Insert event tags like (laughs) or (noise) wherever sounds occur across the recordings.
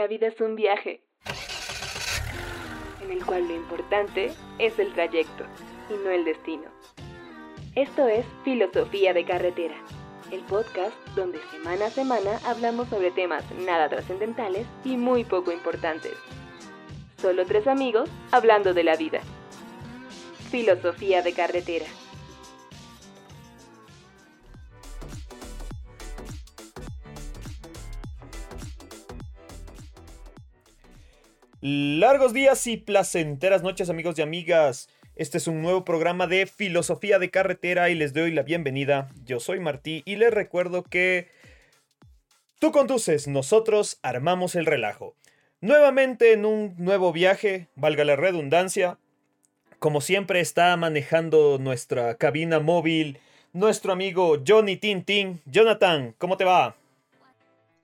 La vida es un viaje en el cual lo importante es el trayecto y no el destino. Esto es Filosofía de Carretera, el podcast donde semana a semana hablamos sobre temas nada trascendentales y muy poco importantes. Solo tres amigos hablando de la vida. Filosofía de Carretera. Largos días y placenteras noches amigos y amigas. Este es un nuevo programa de Filosofía de Carretera y les doy la bienvenida. Yo soy Martí y les recuerdo que tú conduces, nosotros armamos el relajo. Nuevamente en un nuevo viaje, valga la redundancia. Como siempre está manejando nuestra cabina móvil nuestro amigo Johnny Tintin. Jonathan, ¿cómo te va?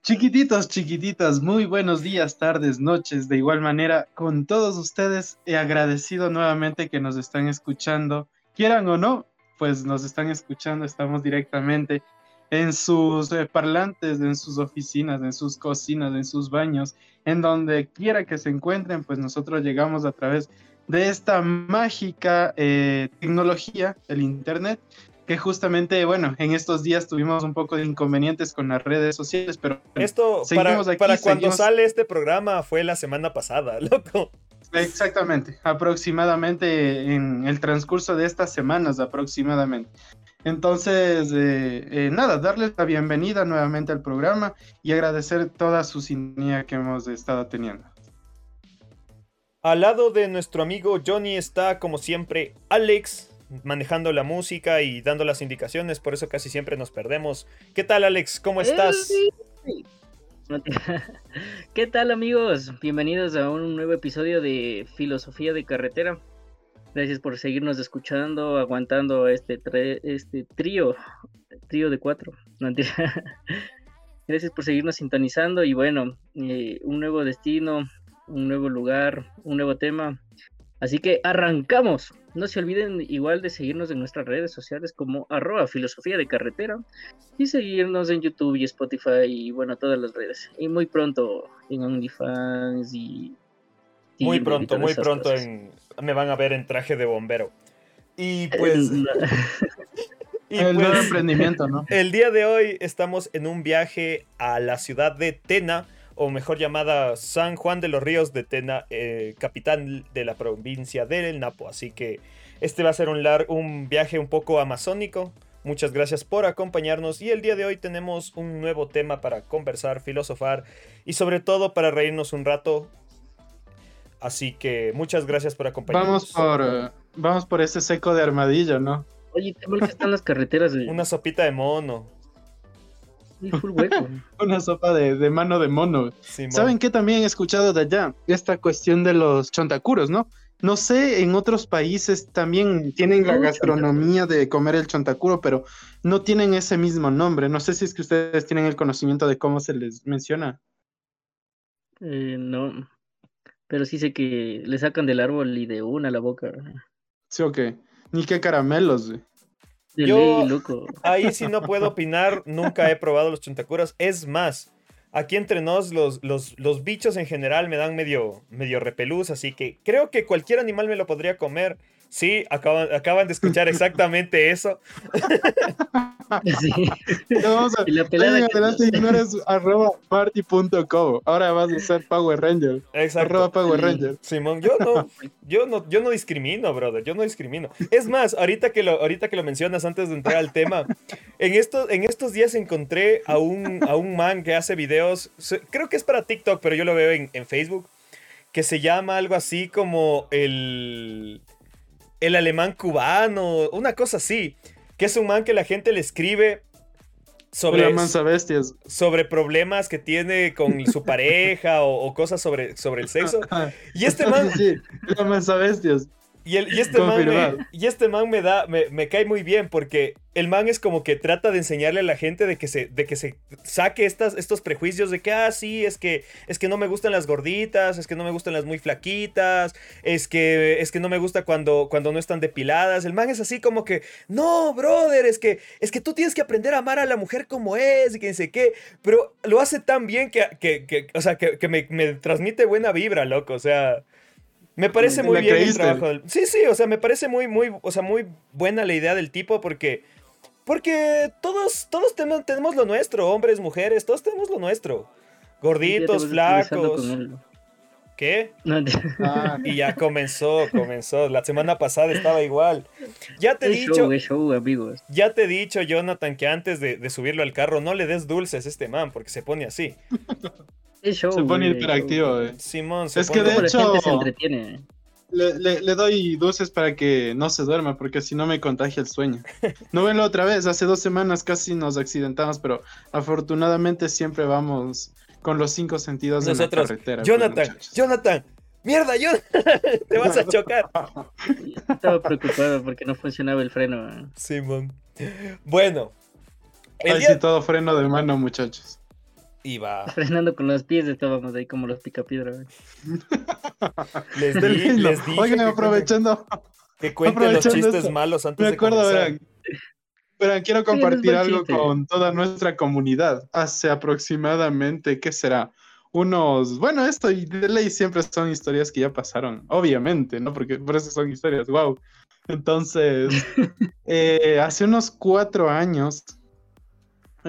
Chiquititos, chiquititas, muy buenos días, tardes, noches, de igual manera con todos ustedes. He agradecido nuevamente que nos están escuchando, quieran o no, pues nos están escuchando, estamos directamente en sus parlantes, en sus oficinas, en sus cocinas, en sus baños, en donde quiera que se encuentren, pues nosotros llegamos a través de esta mágica eh, tecnología, el Internet, que justamente, bueno, en estos días tuvimos un poco de inconvenientes con las redes sociales, pero... Esto, para, para cuando sale este programa, fue la semana pasada, (laughs) loco. Exactamente, aproximadamente en el transcurso de estas semanas, aproximadamente. Entonces, eh, eh, nada, darles la bienvenida nuevamente al programa y agradecer toda su sintonía que hemos estado teniendo. Al lado de nuestro amigo Johnny está, como siempre, Alex manejando la música y dando las indicaciones, por eso casi siempre nos perdemos. ¿Qué tal, Alex? ¿Cómo estás? (laughs) ¿Qué tal, amigos? Bienvenidos a un nuevo episodio de Filosofía de Carretera. Gracias por seguirnos escuchando, aguantando este, este trío, trío de cuatro. (laughs) Gracias por seguirnos sintonizando y bueno, eh, un nuevo destino, un nuevo lugar, un nuevo tema. Así que arrancamos. No se olviden igual de seguirnos en nuestras redes sociales como arroba filosofía de carretera y seguirnos en YouTube y Spotify y bueno, todas las redes. Y muy pronto en OnlyFans y... muy pronto, muy pronto me van a ver en traje de bombero. Y (laughs) pues... (laughs) y el nuevo pues, emprendimiento, ¿no? El día de hoy estamos en un viaje a la ciudad de Tena o mejor llamada San Juan de los Ríos de Tena, eh, capital de la provincia del Napo. Así que este va a ser un, un viaje un poco amazónico. Muchas gracias por acompañarnos y el día de hoy tenemos un nuevo tema para conversar, filosofar y sobre todo para reírnos un rato. Así que muchas gracias por acompañarnos. Vamos por, vamos por ese seco de armadillo, ¿no? Oye, qué mal que están las carreteras. Una sopita de mono. (laughs) Una sopa de, mano de mono. ¿Saben qué también he escuchado de allá? Esta cuestión de los chontacuros, ¿no? No sé, en otros países también tienen la gastronomía de comer el chontacuro, pero no tienen ese mismo nombre. No sé si es que ustedes tienen el conocimiento de cómo se les menciona. Eh, no, pero sí sé que le sacan del árbol y de una a la boca. Sí, ok. Ni qué caramelos, yo ahí sí no puedo opinar, nunca he probado los chuntacuras. Es más, aquí entre nos los, los, bichos en general me dan medio, medio repelús, así que creo que cualquier animal me lo podría comer. Sí, acaban, acaban de escuchar exactamente eso. Sí. Vamos a, y la adelante no eres arroba party.co. Ahora vas a ser Power Ranger. Exacto. Arroba Power Ranger. Simón, yo no, yo no, yo no discrimino, brother. Yo no discrimino. Es más, ahorita que lo, ahorita que lo mencionas antes de entrar al tema, en estos, en estos días encontré a un, a un man que hace videos. Creo que es para TikTok, pero yo lo veo en, en Facebook. Que se llama algo así como el el alemán cubano, una cosa así, que es un man que la gente le escribe sobre, sobre problemas que tiene con (laughs) su pareja o, cosas sobre, sobre el sexo. (laughs) Y este man... Sí, la bestias. Y, el, y, este man me, y este man me da, me, me, cae muy bien porque el man es como que trata de enseñarle a la gente de que se, de que se saque estas, estos prejuicios de que, ah, sí, es que, es que no me gustan las gorditas, es que no me gustan las muy flaquitas, es que, es que no me gusta cuando, cuando no están depiladas. El man es así como que, no, brother, es que, es que tú tienes que aprender a amar a la mujer como es y que sé qué, pero lo hace tan bien que, que, que o sea, que, que me, me transmite buena vibra, loco, o sea... Me parece muy bien el trabajo del... Sí, sí, o sea, me parece muy, muy, o sea, muy buena la idea del tipo porque... Porque todos, todos tenemos, tenemos lo nuestro, hombres, mujeres, todos tenemos lo nuestro. Gorditos, flacos. ¿Qué? Ah, y ya comenzó, comenzó. La semana pasada estaba igual. Ya te he dicho. Show, amigos. Ya te he dicho, Jonathan, que antes de, de, subirlo al carro no le des dulces a este man, porque se pone así. Se pone hiperactivo, eh. Simón, se es que de hecho Le, le, doy dulces para que no se duerma, porque si no me contagia el sueño. (laughs) No venlo otra vez, hace dos semanas casi nos accidentamos, pero afortunadamente siempre vamos con los cinco sentidos de la carretera. Pues, Jonathan, Jonathan, mierda, Jonathan, (laughs) te vas a chocar. (laughs) Estaba preocupado porque no funcionaba el freno. Eh. Simón. Bueno. El día... todo freno de mano, muchachos. (laughs) Frenando con los pies estábamos ahí como los picapiedra. (laughs) les, di, les dije Oigan, aprovechando. Que, cuenten los chistes malos antes me acuerdo, de Verán, quiero compartir algo con toda nuestra comunidad. Hace aproximadamente, ¿qué será? Unos, bueno, esto y de ley siempre son historias que ya pasaron, obviamente, ¿no? Porque por eso son historias, wow. Entonces, (laughs) eh, hace unos cuatro años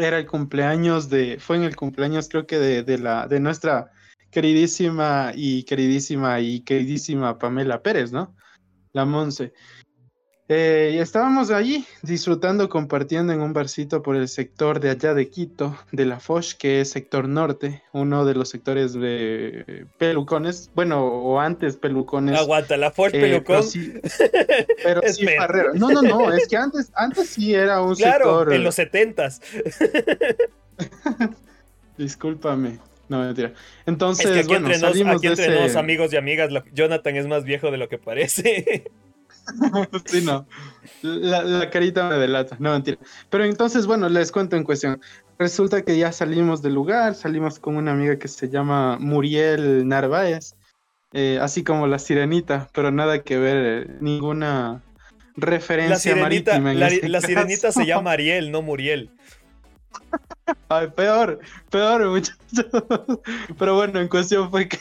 era el cumpleaños de, fue en el cumpleaños creo que de, de, la, de nuestra queridísima y queridísima y queridísima Pamela Pérez, ¿no? La Monse. Eh, y estábamos allí disfrutando, compartiendo en un barcito por el sector de allá de Quito, de la Foch, que es sector norte, uno de los sectores de pelucones, bueno, o antes pelucones. Aguanta, la Foch eh, pelucón. Pero sí, pero (laughs) No, no, no, es que antes, antes sí era un claro, sector. En los setentas. (laughs) Discúlpame. No, mentira. Entonces, es que aquí bueno, entre, nos, aquí entre nos, amigos y amigas, Jonathan es más viejo de lo que parece. (laughs) (laughs) sí, no. La, carita me delata, no mentira. Pero entonces, bueno, les cuento en cuestión. Resulta que ya salimos del lugar, salimos con una amiga que se llama Muriel Narváez, eh, así como la sirenita, pero nada que ver, eh, ninguna referencia la sirenita, marítima. la, este sirenita se llama Ariel, no Muriel. (laughs) Ay, peor, peor, muchachos. (laughs) Pero bueno, en cuestión fue que.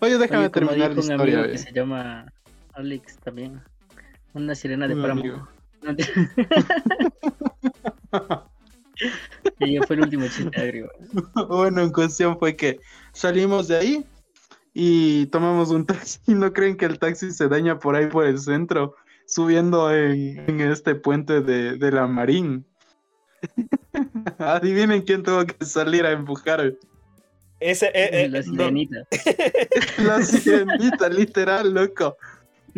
Oye, déjame terminar la historia. Que se llama Alex también. Una sirena de páramo. (laughs) y fue el último chiste agrio. (laughs) Bueno, en cuestión fue que salimos de ahí y tomamos un taxi. (laughs) No creen que el taxi se daña por ahí por el centro, subiendo en, este puente de, la Marín. Adivinen quién tuvo que salir a empujar. Ese, eh, eh, la sirenita. la sirenita, literal, loco.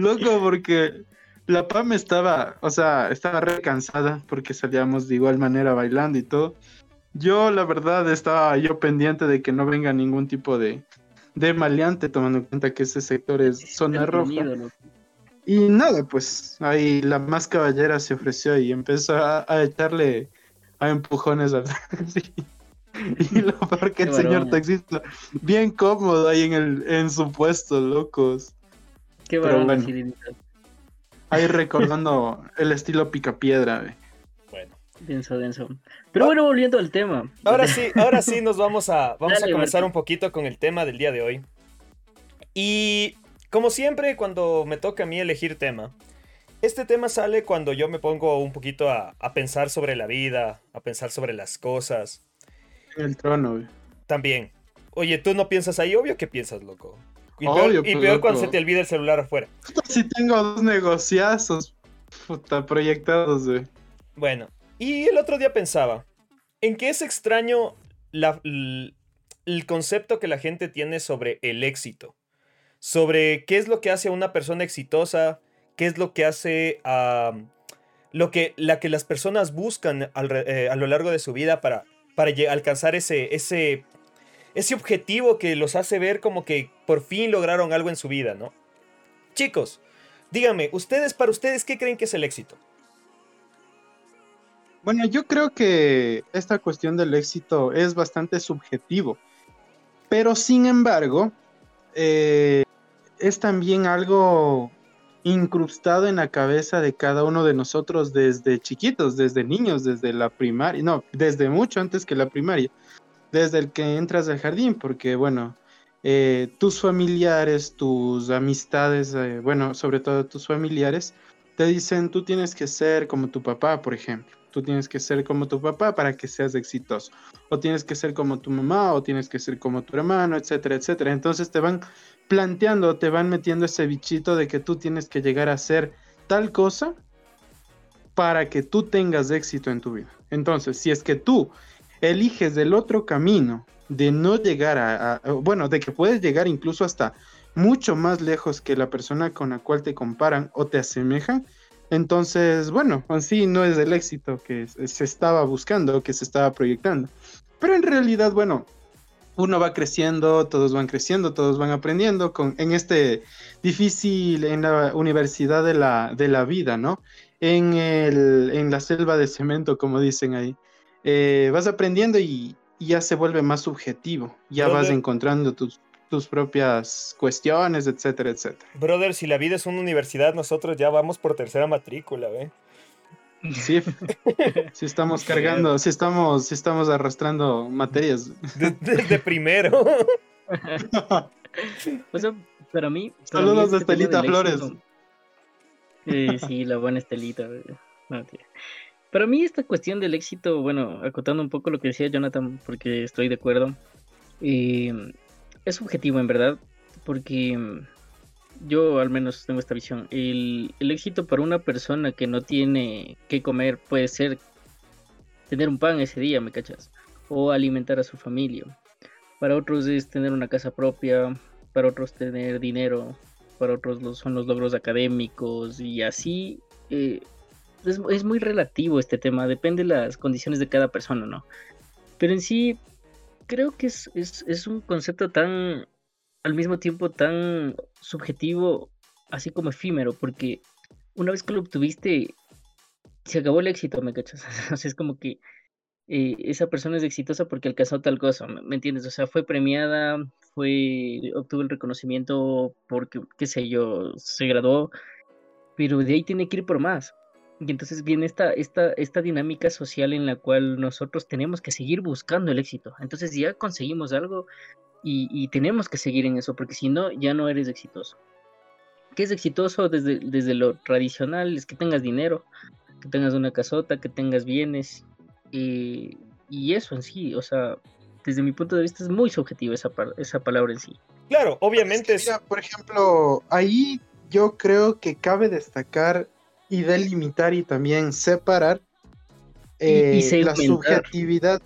Loco, porque la PAM estaba, o sea, estaba re cansada porque salíamos de igual manera bailando y todo. Yo, la verdad, estaba yo pendiente de que no venga ningún tipo de, de maleante, tomando en cuenta que ese sector es zona roja. Y nada, pues ahí la más caballera se ofreció y empezó a, echarle a empujones al (laughs) taxi. Y lo peor que el señor taxista, bien cómodo ahí en, el, en su puesto, locos. Qué bueno, Ahí recordando el estilo picapiedra. Bueno. Denso, denso. Pero bueno, volviendo al tema. Ahora sí, ahora sí nos vamos a, vamos a comenzar un poquito con el tema del día de hoy. Y como siempre, cuando me toca a mí elegir tema, este tema sale cuando yo me pongo un poquito a, a pensar sobre la vida, a pensar sobre las cosas. El trono, También. Oye, tú no piensas ahí, obvio que piensas, loco. Y peor, pues, cuando se te olvida el celular afuera. Si tengo dos negociazos puta, proyectados, güey. Bueno, y el otro día pensaba, ¿en qué es extraño el, concepto que la gente tiene sobre el éxito? Sobre qué es lo que hace a una persona exitosa, qué es lo que hace a... lo que, la que las personas buscan eh, a lo largo de su vida para, para alcanzar ese, ese ese objetivo que los hace ver como que por fin lograron algo en su vida, ¿no? Chicos, dígame, ustedes, para ustedes, ¿qué creen que es el éxito? Bueno, yo creo que esta cuestión del éxito es bastante subjetivo, pero sin embargo, eh, es también algo incrustado en la cabeza de cada uno de nosotros desde chiquitos, desde niños, desde la primaria, no, desde mucho antes que la primaria, desde el que entras al jardín, porque bueno, eh, tus familiares, tus amistades, eh, bueno, sobre todo tus familiares, te dicen, tú tienes que ser como tu papá, por ejemplo. Tú tienes que ser como tu papá para que seas exitoso. O tienes que ser como tu mamá, o tienes que ser como tu hermano, etcétera, etcétera. Entonces te van planteando, te van metiendo ese bichito de que tú tienes que llegar a ser tal cosa para que tú tengas éxito en tu vida. Entonces, si es que tú eliges el otro camino de no llegar a, bueno, de que puedes llegar incluso hasta mucho más lejos que la persona con la cual te comparan o te asemejan, entonces, bueno, así no es el éxito que se estaba buscando, que se estaba proyectando. Pero en realidad, bueno, uno va creciendo, todos van creciendo, todos van aprendiendo con, en este difícil, en la universidad de la, de la vida, ¿no? En, el, en la selva de cemento, como dicen ahí. Eh, vas aprendiendo y, ya se vuelve más subjetivo, ya vas encontrando tus, tus propias cuestiones, etcétera, etcétera. Brother, si la vida es una universidad, nosotros ya vamos por tercera matrícula, ¿ve? Sí, (laughs) sí estamos cargando, sí estamos, sí estamos arrastrando materias. Desde primero. (laughs) pues, para mí. Saludos de este Estelita Flores. sí, la buena Estelita. Para mí esta cuestión del éxito, bueno, acotando un poco lo que decía Jonathan, porque estoy de acuerdo. Eh, es subjetivo en verdad, porque yo al menos tengo esta visión. El, éxito para una persona que no tiene que comer puede ser tener un pan ese día, ¿me cachas? O alimentar a su familia. Para otros es tener una casa propia, para otros tener dinero, para otros son los logros académicos y así. Eh, es, muy relativo este tema, depende de las condiciones de cada persona, ¿no? Pero en sí, creo que es, es, un concepto tan, al mismo tiempo tan subjetivo, así como efímero, porque una vez que lo obtuviste, se acabó el éxito, ¿me cachas? (laughs) o sea, es como que eh, esa persona es exitosa porque alcanzó tal cosa, ¿me entiendes? O sea, fue premiada, fue, obtuvo el reconocimiento porque, qué sé yo, se graduó, pero de ahí tiene que ir por más. Y entonces viene esta, esta, esta dinámica social en la cual nosotros tenemos que seguir buscando el éxito. Entonces ya conseguimos algo y, tenemos que seguir en eso, porque si no, ya no eres exitoso. ¿Qué es exitoso desde, desde lo tradicional? Es que tengas dinero, que tengas una casota, que tengas bienes. y eso en sí, o sea, desde mi punto de vista es muy subjetivo esa, esa palabra en sí. Claro, obviamente. Es por ejemplo, ahí yo creo que cabe destacar y delimitar y también separar eh, la subjetividad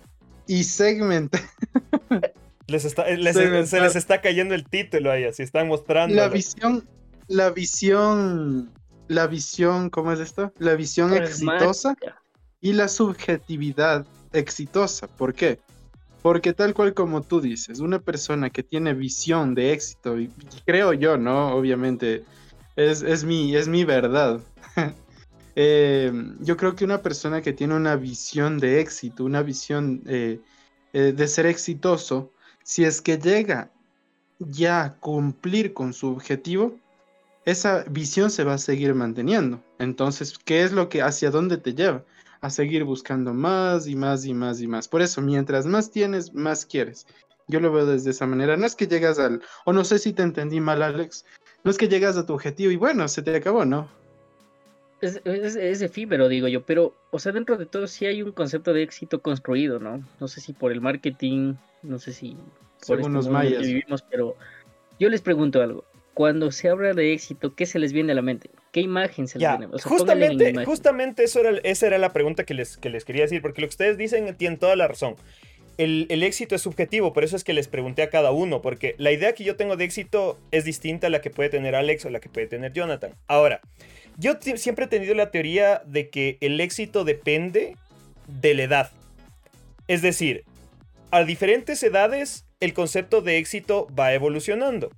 y segmentar. (laughs) Les está, se les está cayendo el título ahí, así están mostrando. La visión, la visión, la visión, ¿cómo es esto? La visión exitosa y la subjetividad exitosa. ¿Por qué? Porque tal cual como tú dices, una persona que tiene visión de éxito, y creo yo, ¿no? Obviamente, es, es, mi, es mi verdad. (laughs) Eh, yo creo que una persona que tiene una visión de éxito, una visión eh, eh, de ser exitoso, si es que llega ya a cumplir con su objetivo, esa visión se va a seguir manteniendo. Entonces, ¿qué es lo que, hacia dónde te lleva? A seguir buscando más y más y más y más. Por eso, mientras más tienes, más quieres. Yo lo veo desde esa manera. No es que llegas al, o no sé si te entendí mal, Alex, no es que llegas a tu objetivo y bueno, se te acabó, ¿no? Es, es, efímero, digo yo, pero, o sea, dentro de todo sí hay un concepto de éxito construido, ¿no? No sé si por el marketing, no sé si por Según este mayas. que vivimos, pero yo les pregunto algo. Cuando se habla de éxito, ¿qué se les viene a la mente? ¿Qué imagen se les viene? O sea, justamente, justamente eso era, esa era la pregunta que les, que les quería decir, porque lo que ustedes dicen tienen toda la razón. El, el, éxito es subjetivo, por eso es que les pregunté a cada uno, porque la idea que yo tengo de éxito es distinta a la que puede tener Alex o la que puede tener Jonathan. Ahora, yo siempre he tenido la teoría de que el éxito depende de la edad. Es decir, a diferentes edades el concepto de éxito va evolucionando.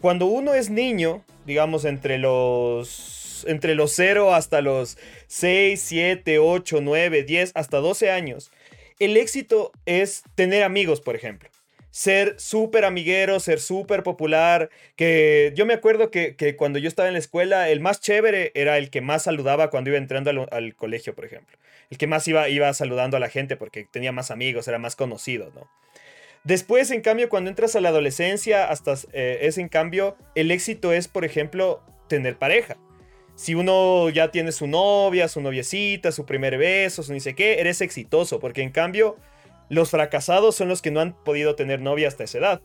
Cuando uno es niño, digamos, entre los, entre los 0 hasta los 6, 7, 8, 9, 10, hasta 12 años, el éxito es tener amigos, por ejemplo ser súper amiguero, ser súper popular, que yo me acuerdo que, cuando yo estaba en la escuela, el más chévere era el que más saludaba cuando iba entrando al, colegio, por ejemplo. El que más iba, iba saludando a la gente porque tenía más amigos, era más conocido, ¿no? Después, en cambio, cuando entras a la adolescencia, hasta eh, es en cambio, el éxito es, por ejemplo, tener pareja. Si uno ya tiene su novia, su noviecita, su primer beso, su ni sé qué, eres exitoso, porque en cambio los fracasados son los que no han podido tener novia hasta esa edad.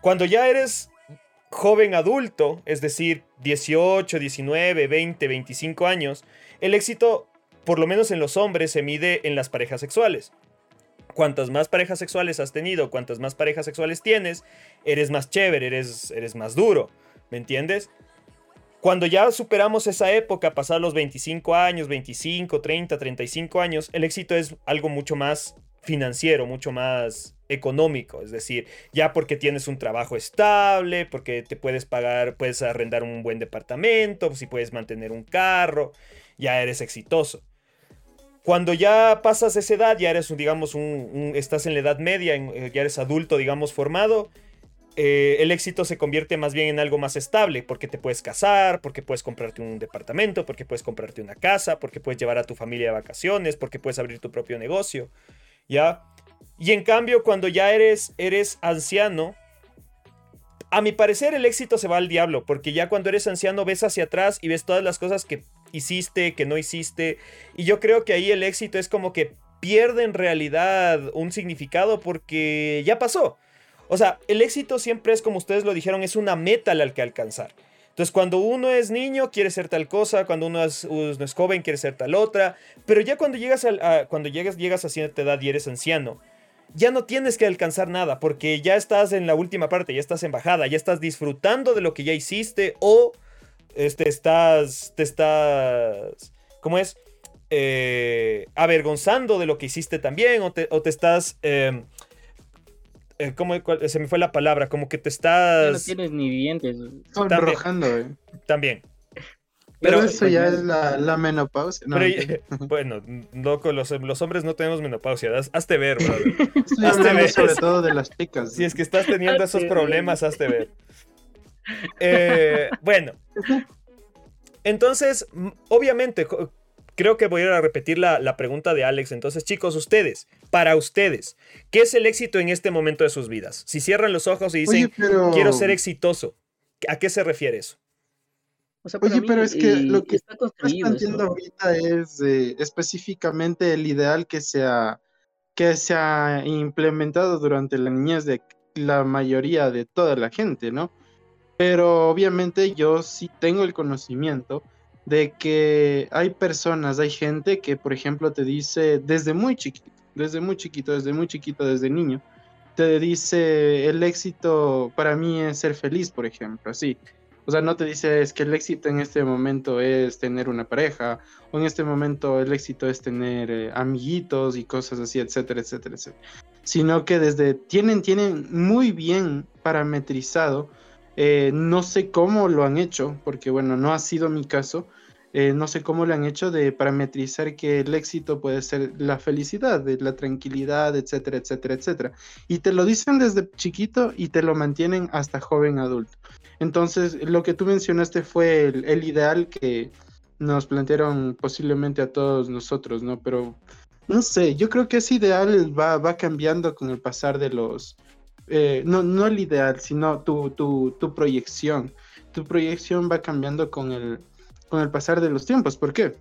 Cuando ya eres joven adulto, es decir, 18, 19, 20, 25 años, el éxito, por lo menos en los hombres, se mide en las parejas sexuales. Cuantas más parejas sexuales has tenido, cuantas más parejas sexuales tienes, eres más chévere, eres, eres más duro, ¿me entiendes? Cuando ya superamos esa época, pasar los 25 años, 25, 30, 35 años, el éxito es algo mucho más financiero, mucho más económico, es decir, ya porque tienes un trabajo estable, porque te puedes pagar, puedes arrendar un buen departamento, si puedes mantener un carro, ya eres exitoso. Cuando ya pasas esa edad, ya eres, digamos, un, estás en la edad media, eh, ya eres adulto, digamos, formado, eh, el éxito se convierte más bien en algo más estable, porque te puedes casar, porque puedes comprarte un departamento, porque puedes comprarte una casa, porque puedes llevar a tu familia de vacaciones, porque puedes abrir tu propio negocio. ¿Ya? Y en cambio, cuando ya eres, eres anciano, a mi parecer el éxito se va al diablo, porque ya cuando eres anciano ves hacia atrás y ves todas las cosas que hiciste, que no hiciste, y yo creo que ahí el éxito es como que pierde en realidad un significado porque ya pasó. O sea, el éxito siempre es como ustedes lo dijeron, es una meta al que alcanzar. Entonces, cuando uno es niño, quiere ser tal cosa, cuando uno es, joven, quiere ser tal otra, pero ya cuando llegas a, cuando llegas, llegas a cierta edad y eres anciano, ya no tienes que alcanzar nada, porque ya estás en la última parte, ya estás en bajada, ya estás disfrutando de lo que ya hiciste o este, estás, te estás, ¿cómo es? Eh, avergonzando de lo que hiciste también o te, estás... Em, eh, ¿cómo, se me fue la palabra, como que te estás... no tienes ni dientes. Sonrojando, también, También. Pero, eso ya es la, menopausia. (laughs) bueno, loco, los, hombres no tenemos menopausia. hazte ver, bro. (laughs) hazte ver. sobre todo de las chicas. Si es que estás teniendo esos problemas, hazte ver. Eh, bueno. (laughs) Entonces, obviamente, creo que voy a repetir la, pregunta de Alex. Entonces, chicos, ustedes, para ustedes, ¿qué es el éxito en este momento de sus vidas? Si cierran los ojos y dicen, quiero ser exitoso, ¿a qué se refiere eso? Oye, pero es que lo que está entiendo ahorita es eh, específicamente el ideal que se, ha, que se ha implementado durante la niñez de la mayoría de toda la gente, ¿no? Pero obviamente yo sí tengo el conocimiento de que hay personas, hay gente que, por ejemplo, te dice desde muy chiquito, desde muy chiquito, desde muy chiquito, desde niño, te dice el éxito para mí es ser feliz, por ejemplo, así. O sea, no te dice es que el éxito en este momento es tener una pareja, o en este momento el éxito es tener eh, amiguitos y cosas así, etcétera, etcétera, etcétera. Sino que desde tienen, tienen muy bien parametrizado eh, no sé cómo lo han hecho, porque bueno, no ha sido mi caso. Eh, no sé cómo lo han hecho de parametrizar que el éxito puede ser la felicidad, la tranquilidad, etcétera, etcétera, etcétera. Y te lo dicen desde chiquito y te lo mantienen hasta joven adulto. Entonces, lo que tú mencionaste fue el, ideal que nos plantearon posiblemente a todos nosotros, ¿no? Pero no sé, yo creo que ese ideal va, va cambiando con el pasar de los, eh, no, no el ideal, sino tu, tu, tu, proyección. Tu proyección va cambiando con el, con el pasar de los tiempos. ¿Por qué?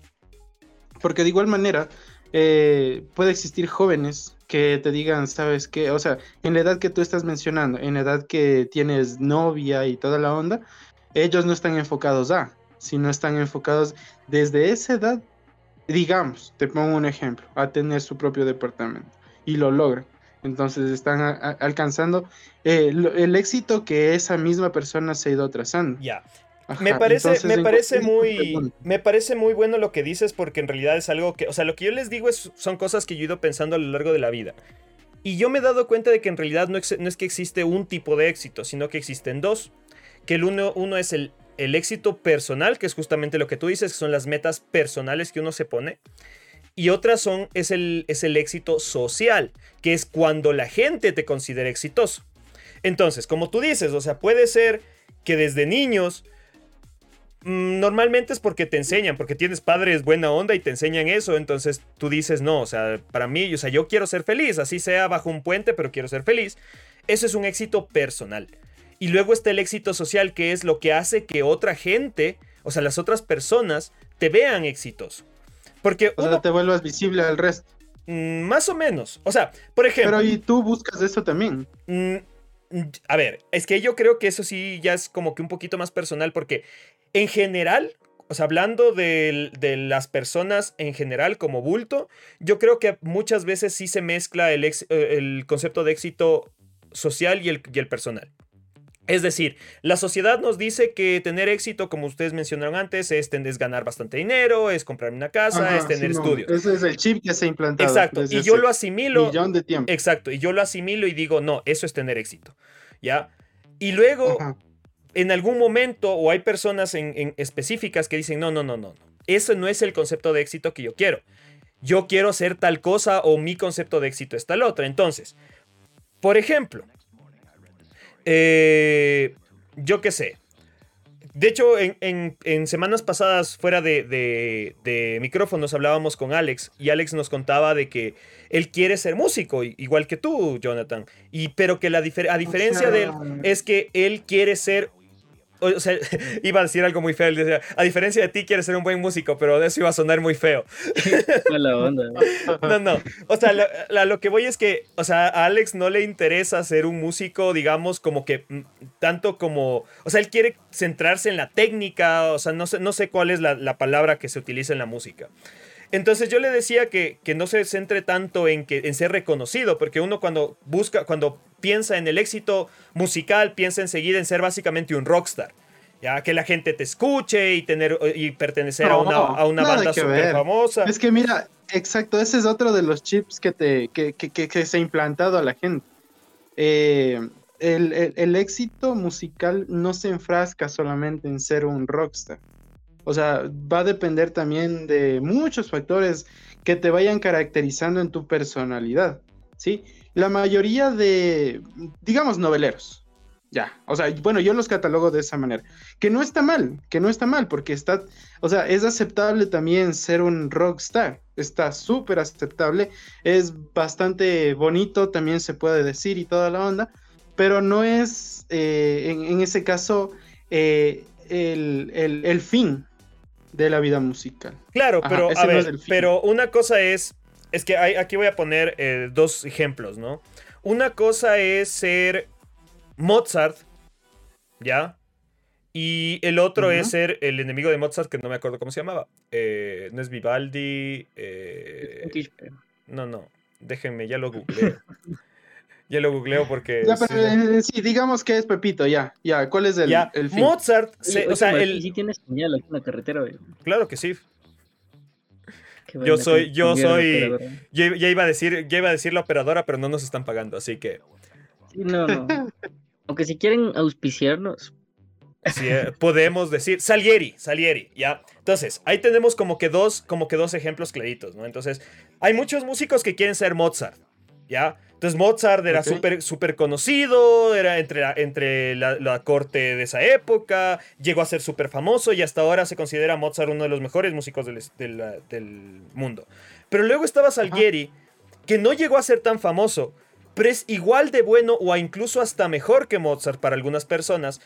Porque de igual manera eh, puede existir jóvenes que te digan, ¿sabes qué? O sea, en la edad que tú estás mencionando, en la edad que tienes novia y toda la onda, ellos no están enfocados a, sino están enfocados desde esa edad, digamos, te pongo un ejemplo, a tener su propio departamento y lo logran. Entonces están alcanzando eh, el éxito que esa misma persona se ha ido trazando. Ya. me parece, me parece muy, me parece muy bueno lo que dices porque en realidad es algo que, o sea, lo que yo les digo es, son cosas que yo he ido pensando a lo largo de la vida. Y yo me he dado cuenta de que en realidad no, no es que existe un tipo de éxito, sino que existen dos. Que el uno, uno es el el éxito personal, que es justamente lo que tú dices, que son las metas personales que uno se pone. Y otras son, es el, es el éxito social, que es cuando la gente te considera exitoso. Entonces, como tú dices, o sea, puede ser que desde niños mm, normalmente es porque te enseñan, porque tienes padres buena onda y te enseñan eso, entonces tú dices, no, o sea, para mí, o sea, yo quiero ser feliz, así sea bajo un puente, pero quiero ser feliz. Eso es un éxito personal. Y luego está el éxito social, que es lo que hace que otra gente, o sea, las otras personas, te vean exitoso. Porque o sea, te vuelvas visible al resto. Mm, más o menos. O sea, por ejemplo. Pero y tú buscas eso también. Mm, a ver, es que yo creo que eso sí ya es como que un poquito más personal, porque en general, o sea, hablando de, las personas en general como bulto, yo creo que muchas veces sí se mezcla el, eh, el concepto de éxito social y el, y el personal. Es decir, la sociedad nos dice que tener éxito, como ustedes mencionaron antes, es, es ganar bastante dinero, es comprar una casa, es tener estudios. ese es el chip que se ha implantado. Exacto, y yo lo asimilo. Millón de tiempo. Exacto, y yo lo asimilo y digo, no, eso es tener éxito. ¿Ya? Y luego, en algún momento, o hay personas en, específicas que dicen, no, no, no, no, no, eso no es el concepto de éxito que yo quiero. Yo quiero ser tal cosa o mi concepto de éxito es tal otra. Entonces, por ejemplo, eh, yo qué sé. De hecho, en, semanas pasadas, fuera de, micrófonos, hablábamos con Alex y Alex nos contaba de que él quiere ser músico, igual que tú, Jonathan. Y, pero que la a diferencia de él es que él quiere ser o sea, (laughs) iba a decir algo muy feo. Decía, a diferencia de ti, quieres ser un buen músico, pero de eso iba a sonar muy feo. (laughs) La onda. (laughs) No, no. O sea, lo, que voy es que, o sea, a Alex no le interesa ser un músico, digamos, como que mm, tanto como. O sea, él quiere centrarse en la técnica, o sea, no sé, no sé cuál es la, palabra que se utiliza en la música. Entonces yo le decía que, que, no se centre tanto en, que, en ser reconocido, porque uno cuando busca, cuando piensa en el éxito musical, piensa enseguida en ser básicamente un rockstar. Ya que la gente te escuche y tener y pertenecer a una, a una banda súper famosa. Es que mira, exacto, ese es otro de los chips que, te, que, que, que se ha implantado a la gente. Eh, el, el, el, éxito musical no se enfrasca solamente en ser un rockstar. O sea, va a depender también de muchos factores que te vayan caracterizando en tu personalidad, ¿sí? la mayoría de, digamos, noveleros. Ya, o sea, bueno, yo los catalogo de esa manera. Que no está mal, que no está mal, porque está, o sea, es aceptable también ser un rockstar. Está súper aceptable, es bastante bonito, también se puede decir y toda la onda, pero no es, eh, en, ese caso, eh, el, fin de la vida musical. Claro, pero, a ver, pero una cosa es es que aquí voy a poner eh, dos ejemplos, ¿no? Una cosa es ser Mozart, ¿ya? Y el otro es ser el enemigo de Mozart, que no me acuerdo cómo se llamaba. Eh, no es Vivaldi. Eh, no, no. Déjenme, ya lo (laughs) googleo. Ya lo googleo porque. sí, digamos que es Pepito, ya. Ya, ¿cuál es el, el fin? Mozart. o sea, el... Sí, tienes señal aquí en la carretera, Claro que sí yo soy, yo soy, yo ya iba a decir, ya iba a decir la operadora, pero no nos están pagando, así que. Sí, no, no. (laughs) Aunque si quieren auspiciarnos. Sí, eh, podemos decir Salieri, Salieri, ya. Entonces, ahí tenemos como que dos, como que dos ejemplos claritos, ¿no? Entonces, hay muchos músicos que quieren ser Mozart, ¿ya? Entonces Mozart era súper super conocido, era entre, la, entre la, corte de esa época, llegó a ser súper famoso y hasta ahora se considera Mozart uno de los mejores músicos del, del, mundo. Pero luego estaba Salieri, que no llegó a ser tan famoso, pero es igual de bueno o incluso hasta mejor que Mozart para algunas personas.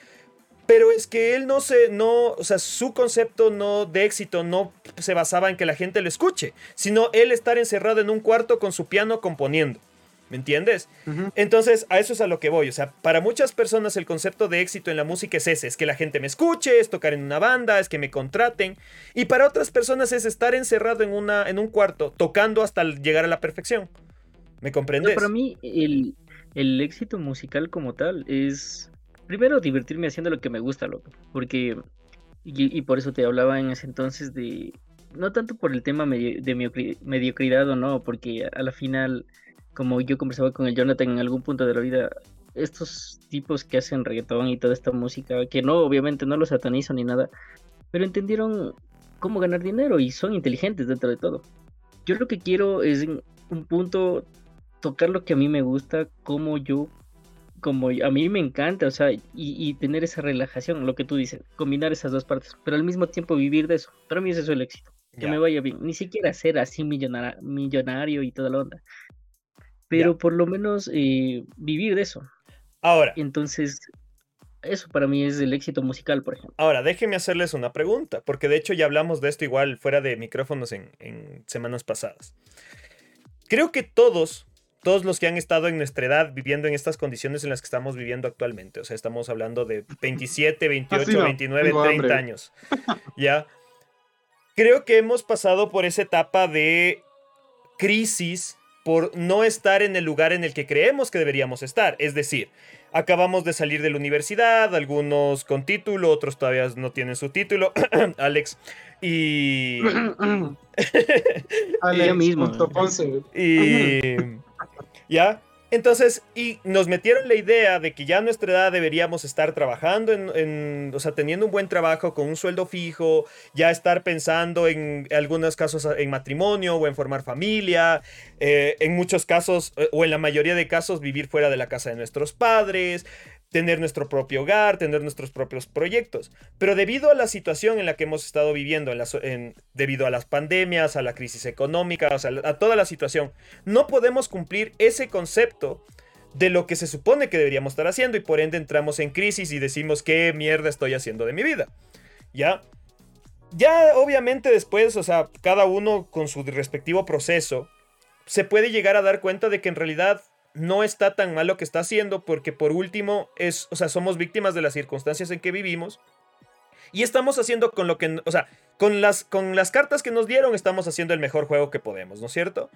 Pero es que él no se, no, o sea, su concepto no de éxito no se basaba en que la gente lo escuche, sino él estar encerrado en un cuarto con su piano componiendo. ¿Me entiendes? Entonces, a eso es a lo que voy. O sea, para muchas personas el concepto de éxito en la música es ese, es que la gente me escuche, es tocar en una banda, es que me contraten. Y para otras personas es estar encerrado en, una, en un cuarto, tocando hasta llegar a la perfección. ¿Me comprendes? para mí, el, el éxito musical como tal es, primero, divertirme haciendo lo que me gusta, loco. Porque, y, por eso te hablaba en ese entonces de, no tanto por el tema de mediocridad o no, porque a la final como yo conversaba con el Jonathan en algún punto de la vida, estos tipos que hacen reggaetón y toda esta música, que no, obviamente no lo satanizo ni nada, pero entendieron cómo ganar dinero y son inteligentes dentro de todo. Yo lo que quiero es en un punto tocar lo que a mí me gusta, como yo, como a mí me encanta, o sea, y, tener esa relajación, lo que tú dices, combinar esas dos partes, pero al mismo tiempo vivir de eso. Para mí es eso el éxito, que me vaya bien, ni siquiera ser así millonario, millonario y toda la onda, pero por lo menos eh, vivir de eso. Ahora. Entonces, eso para mí es el éxito musical, por ejemplo. Ahora, déjenme hacerles una pregunta, porque de hecho ya hablamos de esto igual fuera de micrófonos en, en semanas pasadas. Creo que todos, todos los que han estado en nuestra edad viviendo en estas condiciones en las que estamos viviendo actualmente, o sea, estamos hablando de 27, 28, 29, 30 años, (laughs) ¿ya? Creo que hemos pasado por esa etapa de crisis por no estar en el lugar en el que creemos que deberíamos estar. Es decir, acabamos de salir de la universidad, algunos con título, otros todavía no tienen su título, (clears throat) Alex. Y... (clears throat) (laughs) Alex mismo. Y... ¿Ya? Entonces, y nos metieron la idea de que ya a nuestra edad deberíamos estar trabajando en, o sea, teniendo un buen trabajo con un sueldo fijo, ya estar pensando en algunos casos en matrimonio o en formar familia, eh, en muchos casos, eh, o en la mayoría de casos, vivir fuera de la casa de nuestros padres, tener nuestro propio hogar, tener nuestros propios proyectos. Pero debido a la situación en la que hemos estado viviendo, en debido a las pandemias, a la crisis económica, a toda la situación, no podemos cumplir ese concepto de lo que se supone que deberíamos estar haciendo y por ende entramos en crisis y decimos qué mierda estoy haciendo de mi vida. ¿Ya? Ya obviamente después, o sea, cada uno con su respectivo proceso, se puede llegar a dar cuenta de que en realidad no está tan mal lo que está haciendo porque por último es, o sea, somos víctimas de las circunstancias en que vivimos y estamos haciendo con lo que, o sea, con las, con las cartas que nos dieron estamos haciendo el mejor juego que podemos, ¿no es cierto?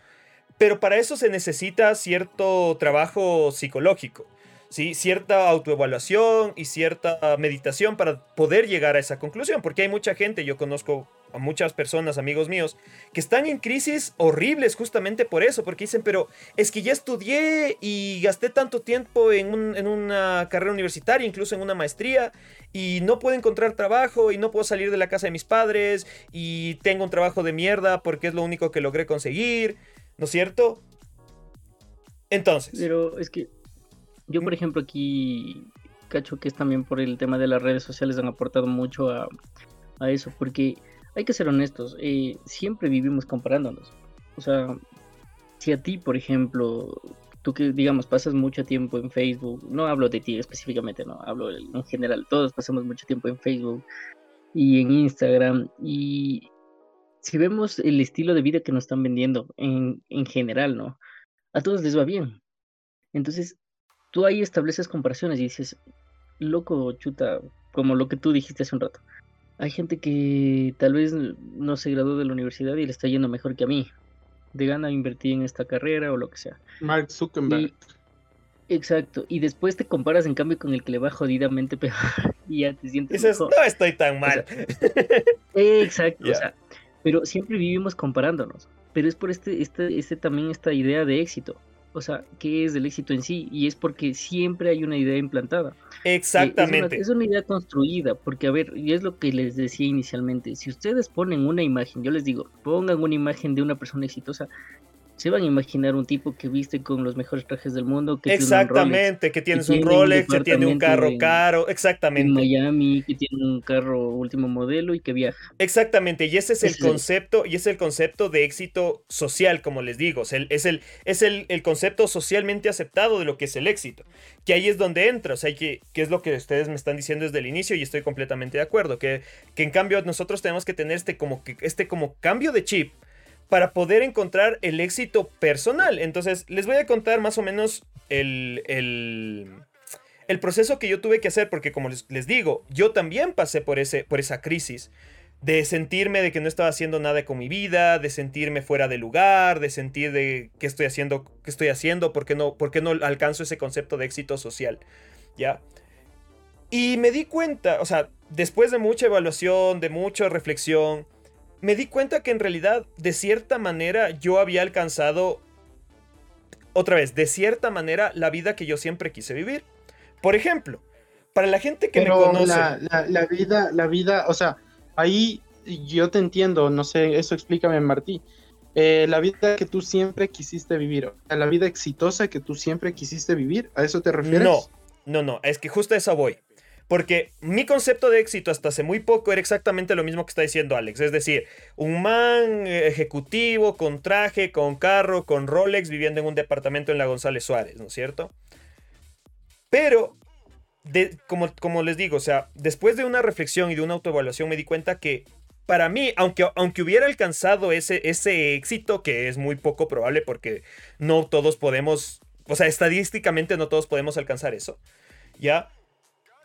Pero para eso se necesita cierto trabajo psicológico. ¿sí? cierta autoevaluación y cierta meditación para poder llegar a esa conclusión, porque hay mucha gente, yo conozco a muchas personas, amigos míos, que están en crisis horribles justamente por eso, porque dicen, pero es que ya estudié y gasté tanto tiempo en, en una carrera universitaria, incluso en una maestría, y no puedo encontrar trabajo y no puedo salir de la casa de mis padres y tengo un trabajo de mierda porque es lo único que logré conseguir, ¿no es cierto? Entonces. Pero es que yo, por ejemplo, aquí cacho que es también por el tema de las redes sociales han aportado mucho a, eso, porque hay que ser honestos, eh, siempre vivimos comparándonos. O sea, si a ti, por ejemplo, tú que digamos pasas mucho tiempo en Facebook, no hablo de ti específicamente, no, hablo en general, todos pasamos mucho tiempo en Facebook y en Instagram y si vemos el estilo de vida que nos están vendiendo en, en general, ¿no? A todos les va bien. Entonces, tú ahí estableces comparaciones y dices, loco, chuta, como lo que tú dijiste hace un rato. Hay gente que tal vez no se graduó de la universidad y le está yendo mejor que a mí. De gana invertir en esta carrera o lo que sea. Mark Zuckerberg. exacto. Y después te comparas en cambio con el que le va jodidamente (laughs) peor y ya te sientes. Dices, no estoy tan mal. exacto. O sea, pero siempre vivimos comparándonos. Pero es por este, este, este también esta idea de éxito o sea, qué es el éxito en sí, y es porque siempre hay una idea implantada. Exactamente. es, una, idea construida, porque a ver, y es lo que les decía inicialmente, si ustedes ponen una imagen, yo les digo, pongan una imagen de una persona exitosa, se van a imaginar un tipo que viste con los mejores trajes del mundo. Que exactamente, que tienes un Rolex, que tiene un carro caro, exactamente. En Miami, que tiene un carro último modelo y que viaja. Exactamente, y ese es el concepto, y es el concepto de éxito social, como les digo, es el, es el, es el, concepto socialmente aceptado de lo que es el éxito, que ahí es donde entra, o sea, que, que es lo que ustedes me están diciendo desde el inicio y estoy completamente de acuerdo, que, que en cambio nosotros tenemos que tener este como, este como cambio de chip, para poder encontrar el éxito personal. Entonces, les voy a contar más o menos el, el, proceso que yo tuve que hacer, porque como les, digo, yo también pasé por, ese, por esa crisis de sentirme de que no estaba haciendo nada con mi vida, de sentirme fuera de lugar, de sentir de qué estoy haciendo, qué estoy haciendo, por qué no, por qué no alcanzo ese concepto de éxito social, ¿ya? Y me di cuenta, o sea, después de mucha evaluación, de mucha reflexión, me di cuenta que en realidad, de cierta manera, yo había alcanzado otra vez, de cierta manera, la vida que yo siempre quise vivir. Por ejemplo, para la gente que me conoce. La, la, vida, la vida, o sea, ahí yo te entiendo, no sé, eso explícame, Martí. Eh, la vida que tú siempre quisiste vivir, la vida exitosa que tú siempre quisiste vivir, ¿a eso te refieres? No, no, no, es que justo a eso voy. Porque mi concepto de éxito hasta hace muy poco era exactamente lo mismo que está diciendo Alex. Es decir, un man ejecutivo con traje, con carro, con Rolex, viviendo en un departamento en la González Suárez, ¿no es cierto? Pero, como, como les digo, o sea, después de una reflexión y de una autoevaluación me di cuenta que para mí, aunque, aunque hubiera alcanzado ese, ese éxito, que es muy poco probable porque no todos podemos, o sea, estadísticamente no todos podemos alcanzar eso, ¿ya?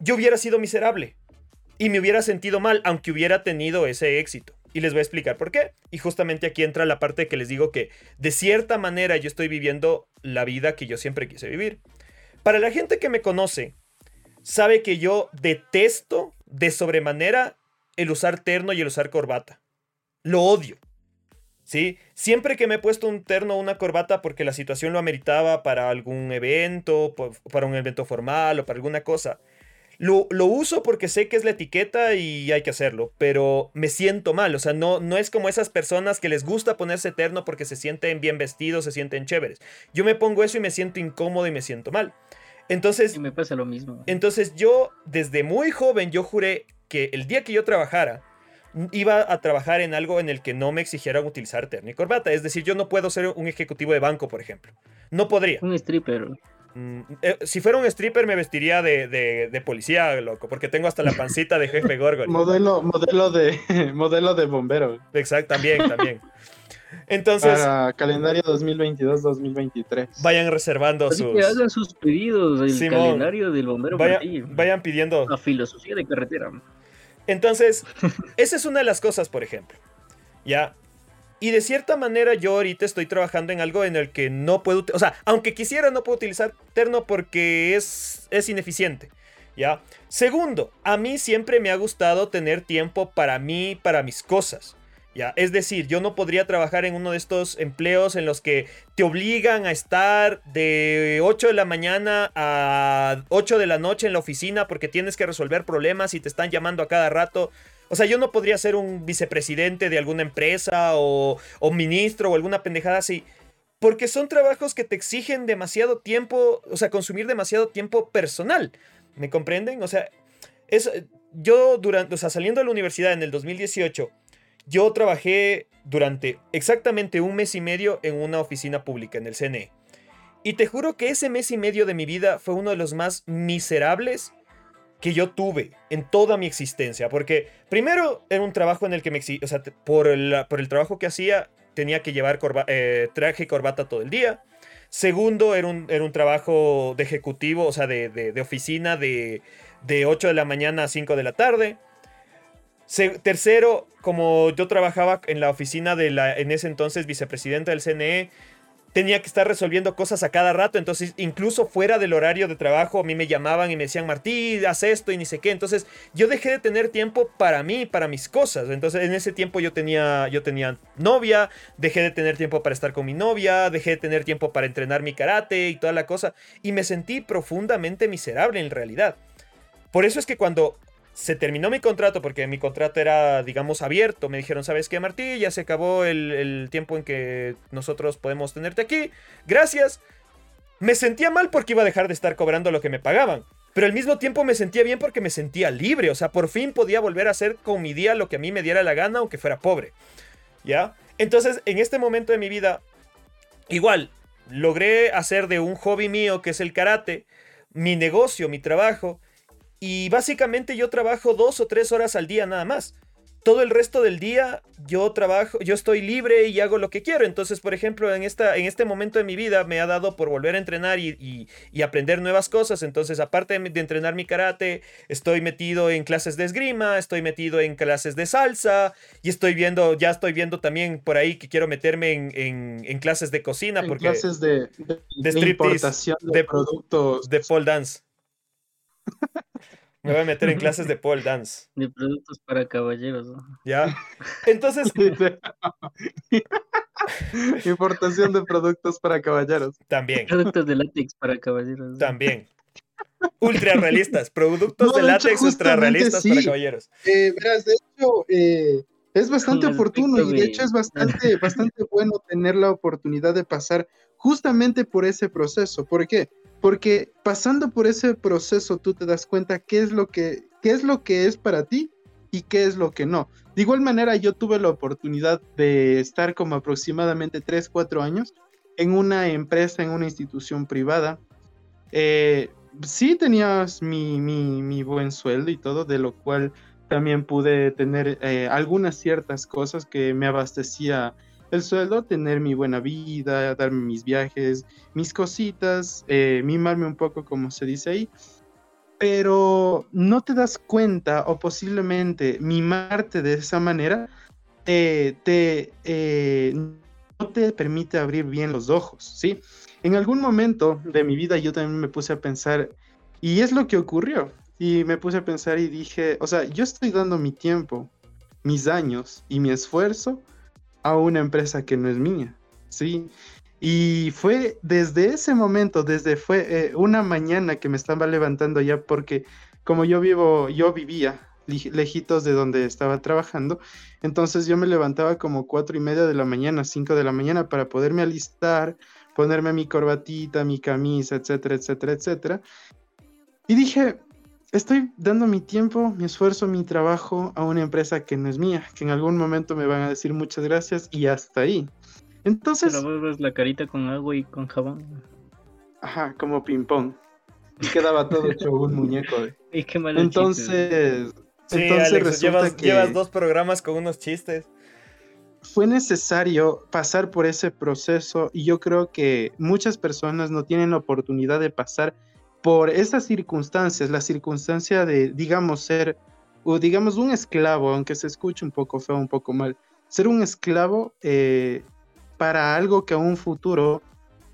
Yo hubiera sido miserable y me hubiera sentido mal aunque hubiera tenido ese éxito. Y les voy a explicar por qué. Y justamente aquí entra la parte que les digo que de cierta manera yo estoy viviendo la vida que yo siempre quise vivir. Para la gente que me conoce, sabe que yo detesto de sobremanera el usar terno y el usar corbata. Lo odio. ¿Sí? Siempre que me he puesto un terno o una corbata porque la situación lo ameritaba para algún evento, para un evento formal o para alguna cosa, lo, uso porque sé que es la etiqueta y hay que hacerlo, pero me siento mal. O sea, no, no es como esas personas que les gusta ponerse eterno porque se sienten bien vestidos, se sienten chéveres. Yo me pongo eso y me siento incómodo y me siento mal. Entonces. Y me pasa lo mismo. Entonces yo, desde muy joven, yo juré que el día que yo trabajara, iba a trabajar en algo en el que no me exigieran utilizar terno y corbata. Es decir, yo no puedo ser un ejecutivo de banco, por ejemplo. No podría. Un stripper. Mm, eh, si fuera un stripper me vestiría de, policía, loco, porque tengo hasta la pancita de jefe Gorgon. (laughs) modelo, modelo, de, (laughs) modelo de bombero. Exacto, también, también. Entonces. Para calendario 2022-2023. Vayan reservando sus. Que hagan sus pedidos del calendario del bombero. vayan pidiendo. La filosofía de carretera. Entonces, (laughs) esa es una de las cosas, por ejemplo. Ya, y de cierta manera yo ahorita estoy trabajando en algo en el que no puedo, o sea, aunque quisiera no puedo utilizar terno porque es, es ineficiente. ¿Ya? Segundo, a mí siempre me ha gustado tener tiempo para mí, para mis cosas. ¿Ya? Es decir, yo no podría trabajar en uno de estos empleos en los que te obligan a estar de 8 de la mañana a 8 de la noche en la oficina porque tienes que resolver problemas y te están llamando a cada rato. O sea, yo no podría ser un vicepresidente de alguna empresa o, ministro o alguna pendejada así. Porque son trabajos que te exigen demasiado tiempo, o sea, consumir demasiado tiempo personal. ¿Me comprenden? O sea, es, yo durante, o sea, saliendo de la universidad en el 2018, yo trabajé durante exactamente un mes y medio en una oficina pública, en el CNE. Y te juro que ese mes y medio de mi vida fue uno de los más miserables que yo tuve en toda mi existencia. Porque primero era un trabajo en el que me o sea, por el, por el trabajo que hacía tenía que llevar eh, traje y corbata todo el día. Segundo, era un, era un trabajo de ejecutivo, o sea, de, de, oficina de, de 8 de la mañana a 5 de la tarde. tercero, como yo trabajaba en la oficina de la, en ese entonces, vicepresidenta del CNE, tenía que estar resolviendo cosas a cada rato, entonces incluso fuera del horario de trabajo a mí me llamaban y me decían, Martí, haz esto y ni sé qué, entonces yo dejé de tener tiempo para mí, para mis cosas, entonces en ese tiempo yo tenía, yo tenía novia, dejé de tener tiempo para estar con mi novia, dejé de tener tiempo para entrenar mi karate y toda la cosa, y me sentí profundamente miserable en realidad. Por eso es que cuando se terminó mi contrato porque mi contrato era, digamos, abierto. Me dijeron, ¿sabes qué, Martí? Ya se acabó el, tiempo en que nosotros podemos tenerte aquí. Gracias. Me sentía mal porque iba a dejar de estar cobrando lo que me pagaban. Pero al mismo tiempo me sentía bien porque me sentía libre. O sea, por fin podía volver a hacer con mi día lo que a mí me diera la gana, aunque fuera pobre. ¿Ya? Entonces, en este momento de mi vida, igual, logré hacer de un hobby mío, que es el karate, mi negocio, mi trabajo y básicamente yo trabajo dos o tres horas al día nada más. Todo el resto del día yo trabajo, yo estoy libre y hago lo que quiero. Entonces, por ejemplo, en, esta, en este momento de mi vida me ha dado por volver a entrenar y, aprender nuevas cosas. Entonces, aparte de, entrenar mi karate, estoy metido en clases de esgrima, estoy metido en clases de salsa y estoy viendo, ya estoy viendo también por ahí que quiero meterme en, clases de cocina. En porque, clases de, de, de, productos. De pole dance. Me voy a meter en clases de pole dance. De productos para caballeros. Ya. Entonces. (laughs) Importación de productos para caballeros. También. Productos de látex para caballeros. También. Ultra realistas. (laughs) Productos de látex ultra realistas para caballeros. Eh, verás, de hecho, eh, es bastante oportuno y de hecho es bastante, bastante bueno tener la oportunidad de pasar justamente por ese proceso. ¿Por qué? Porque pasando por ese proceso tú te das cuenta qué es lo que, qué es, lo que es para ti y qué es lo que no. De igual manera, yo tuve la oportunidad de estar como aproximadamente 3, 4 años en una empresa, en una institución privada. Eh, sí tenías mi, mi, buen sueldo y todo, de lo cual también pude tener eh, algunas ciertas cosas que me abastecía el sueldo, tener mi buena vida, darme mis viajes, mis cositas, eh, mimarme un poco como se dice ahí, pero no te das cuenta o posiblemente mimarte de esa manera eh, te, no te permite abrir bien los ojos, ¿sí? En algún momento de mi vida yo también me puse a pensar, y es lo que ocurrió, y me puse a pensar y dije, o sea, yo estoy dando mi tiempo, mis años y mi esfuerzo a una empresa que no es mía, ¿sí? Y fue desde ese momento, desde fue eh, una mañana que me estaba levantando ya porque como yo vivo, yo vivía lejitos de donde estaba trabajando, entonces yo me levantaba como cuatro y media de la mañana, cinco de la mañana para poderme alistar, ponerme mi corbatita, mi camisa, etcétera, etcétera, etcétera. Y dije, estoy dando mi tiempo, mi esfuerzo, mi trabajo a una empresa que no es mía, que en algún momento me van a decir muchas gracias y hasta ahí. Entonces... Pero la carita con agua y con jabón. Ajá, como ping pong. Y quedaba todo hecho un muñeco. Y (laughs) qué entonces... Sí, entonces llevas, llevas dos programas con unos chistes. Fue necesario pasar por ese proceso y yo creo que muchas personas no tienen la oportunidad de pasar por esas circunstancias, la circunstancia de, digamos, ser, o digamos, un esclavo, aunque se escuche un poco feo, un poco mal, ser un esclavo eh, para algo que a un futuro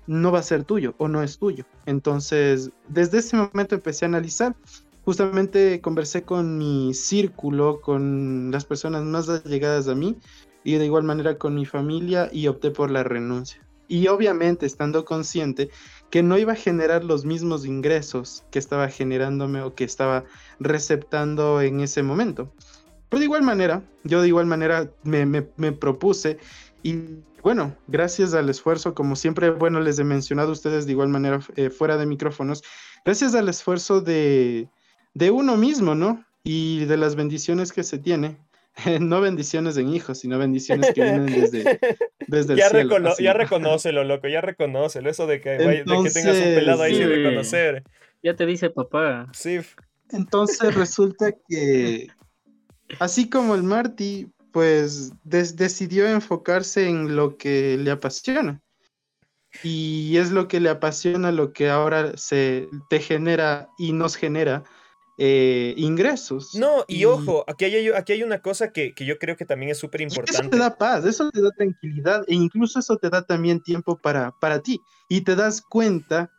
no va a ser tuyo o no es tuyo. Entonces, desde ese momento empecé a analizar, justamente conversé con mi círculo, con las personas más allegadas a mí y de igual manera con mi familia y opté por la renuncia. Y obviamente estando consciente que no iba a generar los mismos ingresos que estaba generándome o que estaba receptando en ese momento. Pero de igual manera, yo de igual manera me, propuse y bueno, gracias al esfuerzo, como siempre, bueno, les he mencionado a ustedes de igual manera eh, fuera de micrófonos, gracias al esfuerzo de, de uno mismo, ¿no? Y de las bendiciones que se tiene, (laughs) no bendiciones en hijos, sino bendiciones que vienen desde, (laughs) desde ya el cielo. ya reconócelo, loco, ya reconócelo. Eso de que, de que tengas un pelado ahí sin reconocer. Ya te dice papá. Sí. Entonces resulta que, así como el Marty, pues decidió enfocarse en lo que le apasiona. Y es lo que le apasiona, lo que ahora se te genera y nos genera eh, ingresos. No, y, ojo, aquí hay, aquí hay una cosa que, yo creo que también es súper importante. Eso te da paz, eso te da tranquilidad e incluso eso te da también tiempo para, para ti y te das cuenta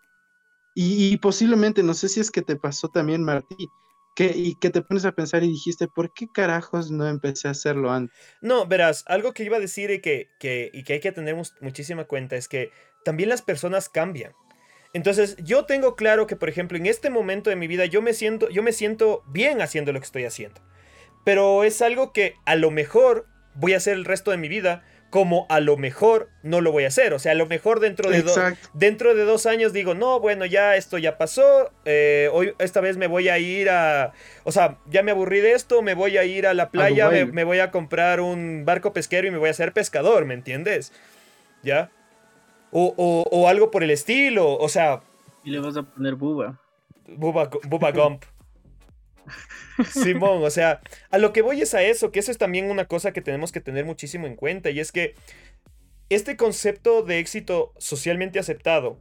y, posiblemente, no sé si es que te pasó también, Martí, que, y que te pones a pensar y dijiste, ¿por qué carajos no empecé a hacerlo antes? No, verás, algo que iba a decir y que, que, y que hay que tener muchísima cuenta es que también las personas cambian. Entonces, yo tengo claro que, por ejemplo, en este momento de mi vida yo me siento, yo me siento bien haciendo lo que estoy haciendo. Pero es algo que a lo mejor voy a hacer el resto de mi vida, como a lo mejor no lo voy a hacer. O sea, a lo mejor dentro de, dentro de dos años digo, no, bueno, ya esto ya pasó. Eh, hoy, esta vez me voy a ir a. O sea, ya me aburrí de esto, me voy a ir a la playa, me, me, voy a comprar un barco pesquero y me voy a hacer pescador, ¿me entiendes? ¿Ya? O, algo por el estilo, o sea... Y le vas a poner buba. Buba, buba Gump. Simón, o sea, a lo que voy es a eso, que eso es también una cosa que tenemos que tener muchísimo en cuenta, y es que este concepto de éxito socialmente aceptado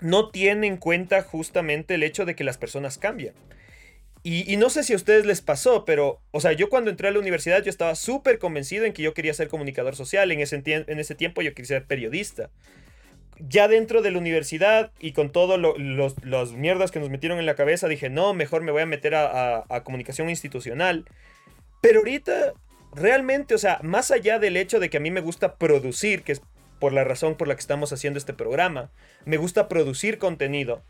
no tiene en cuenta justamente el hecho de que las personas cambian. Y, no sé si a ustedes les pasó, pero, o sea, yo cuando entré a la universidad yo estaba súper convencido en que yo quería ser comunicador social, en ese, en ese tiempo yo quería ser periodista ya dentro de la universidad y con todos los, mierdas que nos metieron en la cabeza, dije, no, mejor me voy a meter a, comunicación institucional. Pero ahorita, realmente, o sea, más allá del hecho de que a mí me gusta producir, que es por la razón por la que estamos haciendo este programa. Me gusta producir contenido.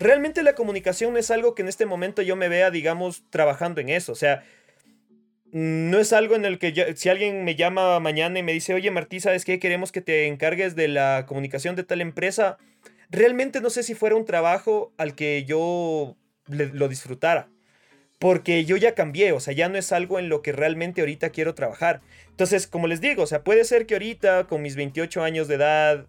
Realmente la comunicación es algo que en este momento yo me vea, digamos, trabajando en eso. O sea, no es algo en el que si alguien me llama mañana y me dice, oye Martí, ¿sabes qué? Queremos que te encargues de la comunicación de tal empresa. Realmente no sé si fuera un trabajo al que yo lo disfrutara. Porque yo ya cambié, o sea, ya no es algo en lo que realmente ahorita quiero trabajar. Entonces, como les digo, o sea, puede ser que ahorita, con mis 28 años de edad,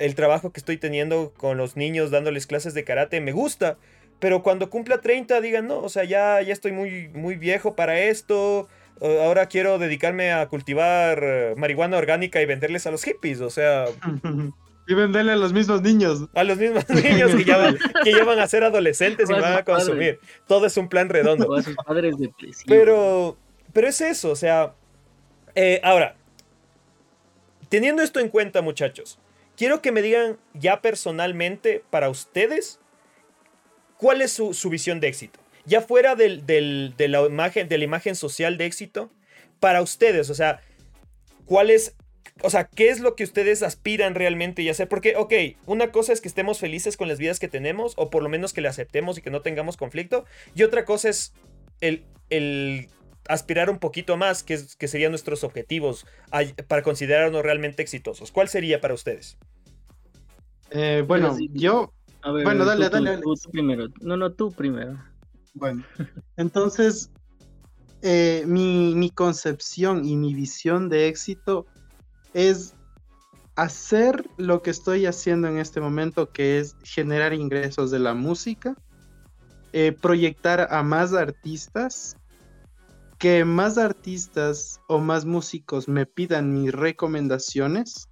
el trabajo que estoy teniendo con los niños dándoles clases de karate me gusta, pero cuando cumpla 30 digan, no, o sea, ya, ya estoy muy, muy viejo para esto, ahora quiero dedicarme a cultivar eh, marihuana orgánica y venderles a los hippies, o sea... (laughs) Y venderle a los mismos niños. (laughs) A los mismos niños que, ya que van a ser adolescentes y van a consumir. Todo es un plan redondo. a sus padres pero, pero es eso, o sea... Eh, ahora, teniendo esto en cuenta, muchachos, quiero que me digan ya personalmente para ustedes cuál es su, visión de éxito. Ya fuera del, de, la imagen, de la imagen social de éxito, para ustedes, o sea, cuál es, o sea, qué es lo que ustedes aspiran realmente y hacer. Porque, ok, una cosa es que estemos felices con las vidas que tenemos, o por lo menos que le aceptemos y que no tengamos conflicto, y otra cosa es el, el aspirar un poquito más, que, que serían nuestros objetivos para considerarnos realmente exitosos. ¿Cuál sería para ustedes? Eh, bueno, yo... bueno, dale, dale, tú, primero. No, no, tú primero. Bueno, entonces, eh, mi, mi concepción y mi visión de éxito es hacer lo que estoy haciendo en este momento, que es generar ingresos de la música, eh, proyectar a más artistas que más artistas o más músicos me pidan mis recomendaciones,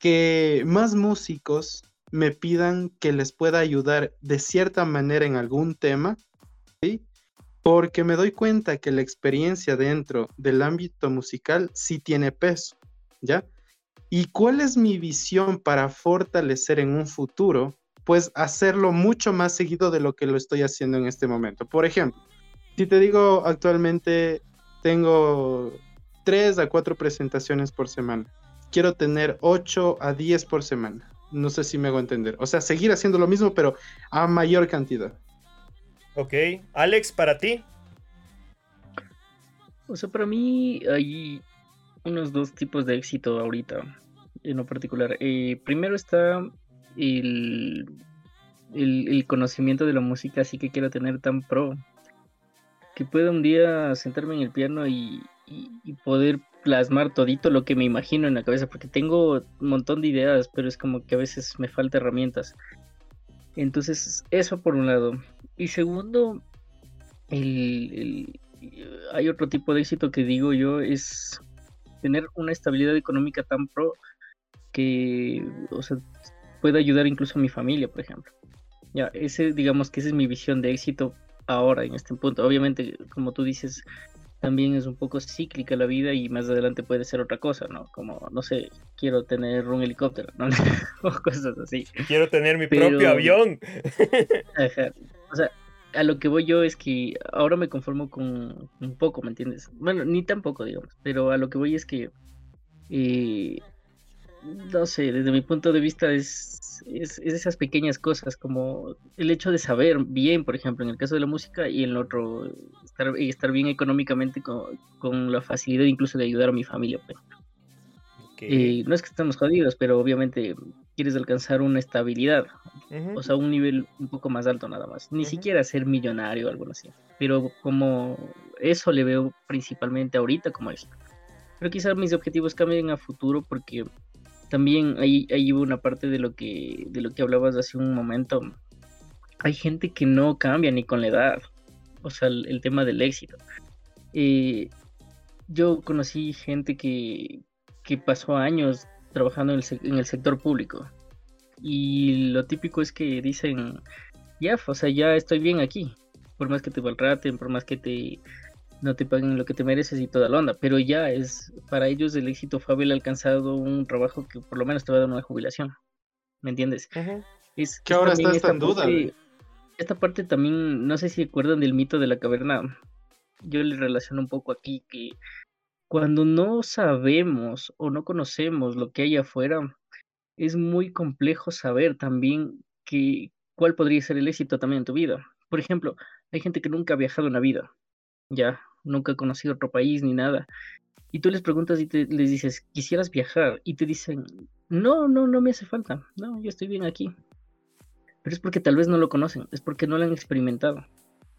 que más músicos me pidan que les pueda ayudar de cierta manera en algún tema, ¿sí? porque me doy cuenta que la experiencia dentro del ámbito musical sí tiene peso, ¿ya? ¿Y cuál es mi visión para fortalecer en un futuro? Pues hacerlo mucho más seguido de lo que lo estoy haciendo en este momento. Por ejemplo, si te digo, actualmente tengo 3 a 4 presentaciones por semana. Quiero tener 8 a 10 por semana. No sé si me hago entender. O sea, seguir haciendo lo mismo, pero a mayor cantidad. Ok. Alex, para ti. O sea, para mí hay unos dos tipos de éxito ahorita, en lo particular. Eh, primero está el, el, el, conocimiento de la música, así que quiero tener tan pro que pueda un día sentarme en el piano y, poder plasmar todito lo que me imagino en la cabeza, porque tengo un montón de ideas, pero es como que a veces me falta herramientas. Entonces, eso por un lado. Y segundo, el, hay otro tipo de éxito que digo yo, es tener una estabilidad económica tan pro que, o sea, pueda ayudar incluso a mi familia, por ejemplo. Ya, ese, digamos que esa es mi visión de éxito ahora en este punto. Obviamente, como tú dices, también es un poco cíclica la vida y más adelante puede ser otra cosa, ¿no? Como, no sé, quiero tener un helicóptero, ¿no? (laughs) o cosas así. Quiero tener mi propio avión. (laughs) O sea, a lo que voy yo es que ahora me conformo con un poco, ¿me entiendes? Bueno, ni tan poco, digamos, pero a lo que voy es que, eh, no sé, desde mi punto de vista es es, esas pequeñas cosas, como el hecho de saber bien, por ejemplo, en el caso de la música, y en el otro, estar, estar bien económicamente con, la facilidad incluso de ayudar a mi familia. Pues. Eh, no es que estemos jodidos, pero obviamente quieres alcanzar una estabilidad, o sea, un nivel un poco más alto nada más. Ni siquiera ser millonario o algo así. Pero como eso le veo principalmente ahorita como eso. Pero quizás mis objetivos cambien a futuro porque también ahí, una parte de lo que de lo que hablabas hace un momento. Hay gente que no cambia ni con la edad. O sea, el, tema del éxito. Eh, yo conocí gente que, que pasó años trabajando en el, en el, sector público. Y lo típico es que dicen, ya, o sea, ya estoy bien aquí. Por más que te maltraten, por más que te no te paguen lo que te mereces y toda la onda, pero ya es, para ellos el éxito fue haber alcanzado un trabajo que por lo menos te va a dar una jubilación, ¿me entiendes? Es que ahora está en duda. esta parte también, no sé si recuerdan del mito de la caverna, yo le relaciono un poco aquí que cuando no sabemos o no conocemos lo que hay afuera, es muy complejo saber también que, cuál podría ser el éxito también en tu vida. Por ejemplo, hay gente que nunca ha viajado en la vida, ya, nunca ha conocido otro país ni nada. Y tú les preguntas y les dices, quisieras viajar, y te dicen, no, no, no me hace falta, no, yo estoy bien aquí. Pero es porque tal vez no lo conocen, es porque no lo han experimentado,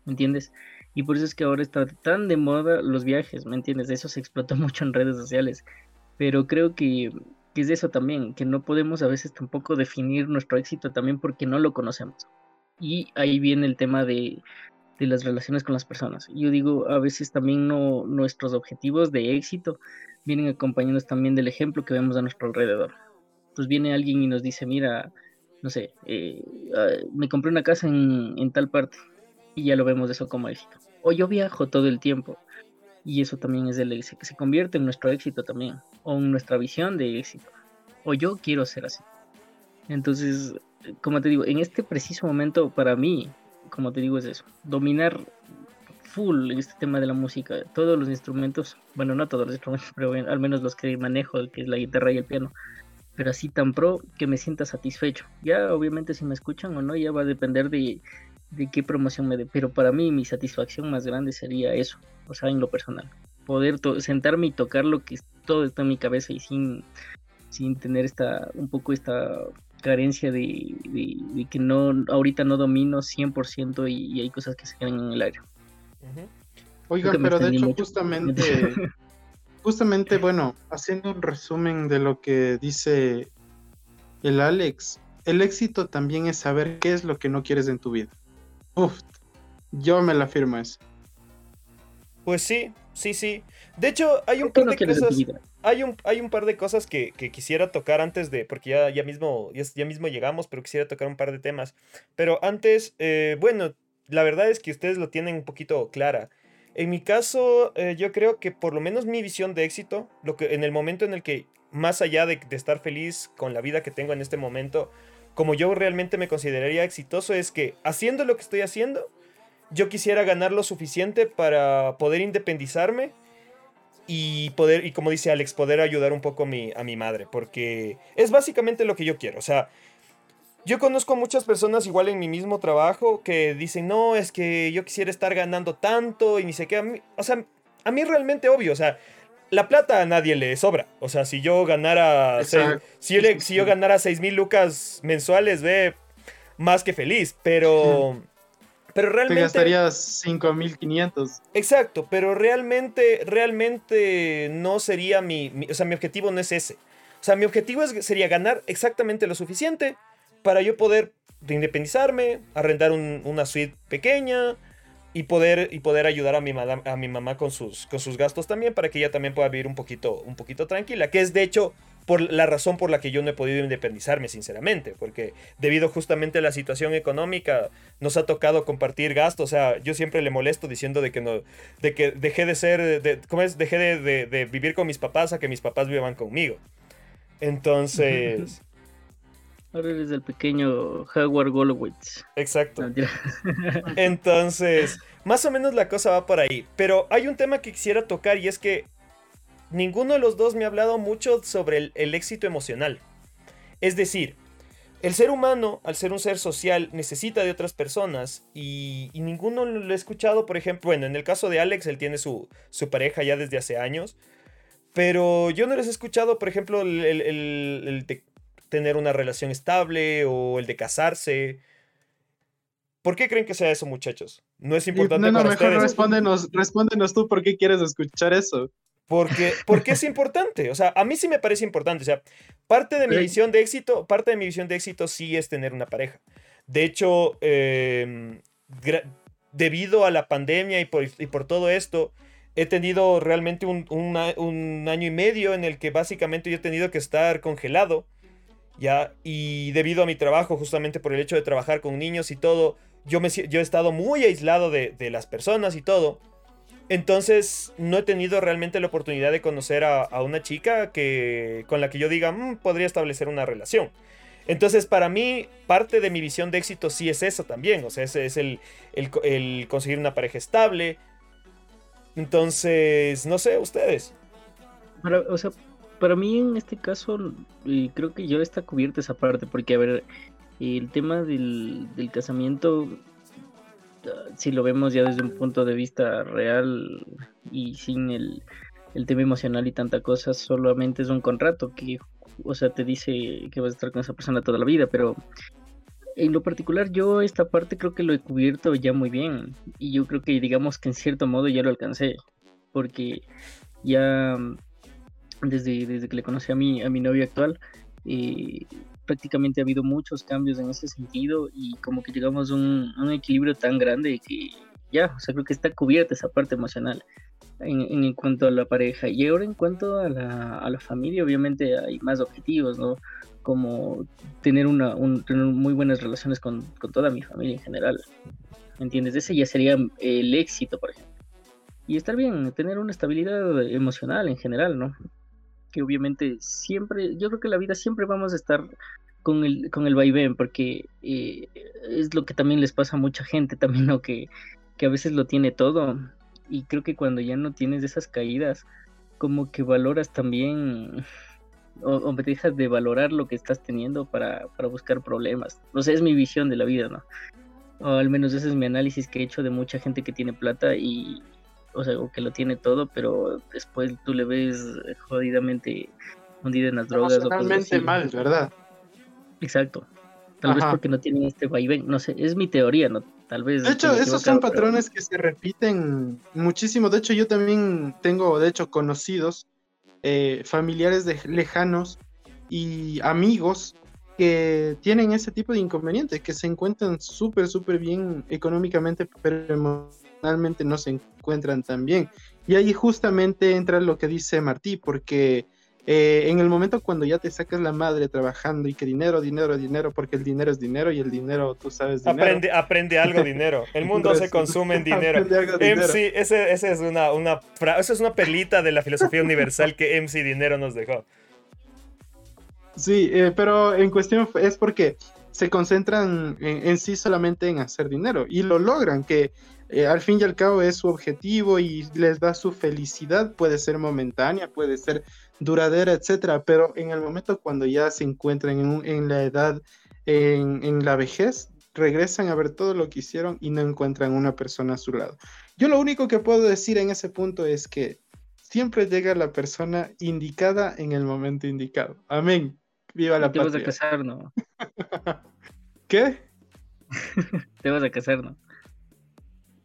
¿me entiendes? Y por eso es que ahora está tan de moda los viajes, ¿me entiendes? Eso se explota (laughs) mucho en redes sociales. Pero creo que, que es eso también, que no podemos a veces tampoco definir nuestro éxito también porque no lo conocemos. Y ahí viene el tema de, de las relaciones con las personas. Yo digo, a veces también no, nuestros objetivos de éxito vienen acompañados también del ejemplo que vemos a nuestro alrededor. Pues viene alguien y nos dice, mira, no sé, eh, ah, me compré una casa en, tal parte y ya lo vemos eso como éxito. O yo viajo todo el tiempo y eso también es el éxito, que se convierte en nuestro éxito también, o en nuestra visión de éxito. O yo quiero ser así. Entonces, como te digo, en este preciso momento para mí como te digo, es eso, dominar full este tema de la música, todos los instrumentos, bueno, no todos los instrumentos, (laughs) pero al menos los que manejo, que es la guitarra y el piano, pero así tan pro que me sienta satisfecho. Ya obviamente si me escuchan o no, ya va a depender de, de qué promoción me dé, pero para mí mi satisfacción más grande sería eso, o sea, en lo personal, poder sentarme y tocar lo que todo está en mi cabeza y sin, sin tener esta, un poco esta carencia de, que no ahorita no domino 100% y, y, hay cosas que se quedan en el aire. Oigan, pero de hecho justamente, (laughs) justamente, bueno, haciendo un resumen de lo que dice el Alex, el éxito también es saber qué es lo que no quieres en tu vida. Uf, yo me la firmo eso. Pues sí, sí, sí. De hecho, hay un par de cosas hay un, hay un par de cosas que, quisiera tocar antes de, porque ya, ya, mismo, ya, mismo llegamos, pero quisiera tocar un par de temas. Pero antes, eh, bueno, la verdad es que ustedes lo tienen un poquito clara. En mi caso, eh, yo creo que por lo menos mi visión de éxito, lo que, en el momento en el que, más allá de, de estar feliz con la vida que tengo en este momento, como yo realmente me consideraría exitoso, es que haciendo lo que estoy haciendo, yo quisiera ganar lo suficiente para poder independizarme y poder, y como dice Alex, poder ayudar un poco a mi, a mi madre, porque es básicamente lo que yo quiero. O sea, yo conozco a muchas personas igual en mi mismo trabajo que dicen, no, es que yo quisiera estar ganando tanto y ni sé qué. o sea, a mí realmente obvio, o sea, la plata a nadie le sobra. O sea, si yo ganara, si, yo, si yo ganara 6 mil lucas mensuales, ve, más que feliz, pero... Pero realmente... Te gastarías 5500. Exacto, pero realmente, realmente no sería mi, O sea, mi objetivo no es ese. O sea, mi objetivo es, sería ganar exactamente lo suficiente para yo poder independizarme, arrendar una suite pequeña y poder, y poder ayudar a mi, a mi mamá con sus, con sus gastos también para que ella también pueda vivir un poquito, un poquito tranquila. Que es de hecho por la razón por la que yo no he podido independizarme, sinceramente, porque debido justamente a la situación económica nos ha tocado compartir gastos, o sea, yo siempre le molesto diciendo de que no, de que dejé de ser, de, ¿cómo es? Dejé de, vivir con mis papás a que mis papás vivan conmigo. Entonces... (laughs) Ahora eres el pequeño Howard Golowitz. Exacto. (laughs) Entonces, más o menos la cosa va por ahí. Pero hay un tema que quisiera tocar y es que ninguno de los dos me ha hablado mucho sobre el, éxito emocional. Es decir, el ser humano, al ser un ser social, necesita de otras personas y, ninguno lo he escuchado, por ejemplo, bueno, en el caso de Alex, él tiene su, pareja ya desde hace años, pero yo no les he escuchado, por ejemplo, el, de tener una relación estable o el de casarse. ¿Por qué creen que sea eso, muchachos? No es importante no, no, mejor Respóndenos, respóndenos tú por qué quieres escuchar eso. Porque, porque es importante. O sea, a mí sí me parece importante. O sea, parte de mi visión de éxito, parte de mi visión de éxito sí es tener una pareja. De hecho, em, debido a la pandemia y por, y por, todo esto, he tenido realmente un, un, año y medio en el que básicamente yo he tenido que estar congelado. ¿ya? Y debido a mi trabajo, justamente por el hecho de trabajar con niños y todo, yo, me, yo he estado muy aislado de, de las personas y todo. Entonces, no he tenido realmente la oportunidad de conocer a, una chica que, con la que yo diga, mm, podría establecer una relación. Entonces, para mí, parte de mi visión de éxito sí es eso también. O sea, es el, conseguir una pareja estable. Entonces, no sé, ustedes. O sea, para mí en este caso, creo que yo está cubierta esa parte, porque a ver, el tema del, del casamiento, si lo vemos ya desde un punto de vista real y sin el, el tema emocional y tanta cosa, solamente es un contrato que, o sea, te dice que vas a estar con esa persona toda la vida, pero en lo particular yo esta parte creo que lo he cubierto ya muy bien y yo creo que digamos que en cierto modo ya lo alcancé porque ya desde, desde que le conocí a mi, a mi novio actual eh, prácticamente ha habido muchos cambios en ese sentido y como que llegamos a un, equilibrio tan grande que ya, o sea, creo que está cubierta esa parte emocional en, cuanto a la pareja. Y ahora en cuanto a la, familia, obviamente hay más objetivos, ¿no? Como tener, una, un, tener muy buenas relaciones con, con, toda mi familia en general. ¿Me entiendes? Ese ya sería el éxito, por ejemplo. Y estar bien, tener una estabilidad emocional en general, ¿no? Que obviamente siempre, yo creo que la vida siempre vamos a estar con el, con el vaivén, porque eh, es lo que también les pasa a mucha gente (laughs) también, ¿no? Que, que a veces lo tiene todo y creo que cuando ya no tienes esas caídas, como que valoras también o, o dejas de valorar lo que estás teniendo para, para, buscar problemas. No sé, es mi visión de la vida, ¿no? O al menos ese es mi análisis que he hecho de mucha gente que tiene plata y, o sea, o que lo tiene todo, pero después tú le ves jodidamente hundida en las drogas. Totalmente mal, ¿verdad? Exacto. Tal Ajá. vez porque no tienen este vaivén, no sé, es mi teoría, ¿no? Tal vez. De hecho, esos son patrones que se repiten muchísimo. De hecho, yo también tengo, de hecho, conocidos, eh, familiares de lejanos y amigos que tienen ese tipo de inconvenientes, que se encuentran súper, súper bien económicamente, pero emocionalmente no se encuentran tan bien. Y ahí justamente entra lo que dice Martí, porque eh, en el momento cuando ya te sacas la madre trabajando y que dinero, dinero, dinero, porque el dinero es dinero y el dinero, tú sabes, dinero. Aprende, aprende algo dinero. El (laughs) mundo se consume en dinero. MC, ese, ese es una, una, esa es una perlita de la filosofía universal que MC Dinero nos dejó. Sí, eh, pero en cuestión es porque se concentran en, en, sí solamente en hacer dinero y lo logran, que eh, al fin y al cabo es su objetivo y les da su felicidad, puede ser momentánea, puede ser duradera, etcétera, pero en el momento cuando ya se encuentran en, un, en la edad, en, en, la vejez, regresan a ver todo lo que hicieron y no encuentran una persona a su lado. Yo lo único que puedo decir en ese punto es que siempre llega la persona indicada en el momento indicado. Amén. Viva la Te patria. vas a casar, ¿no? (laughs) ¿Qué? (laughs) Te vas a casar, ¿no?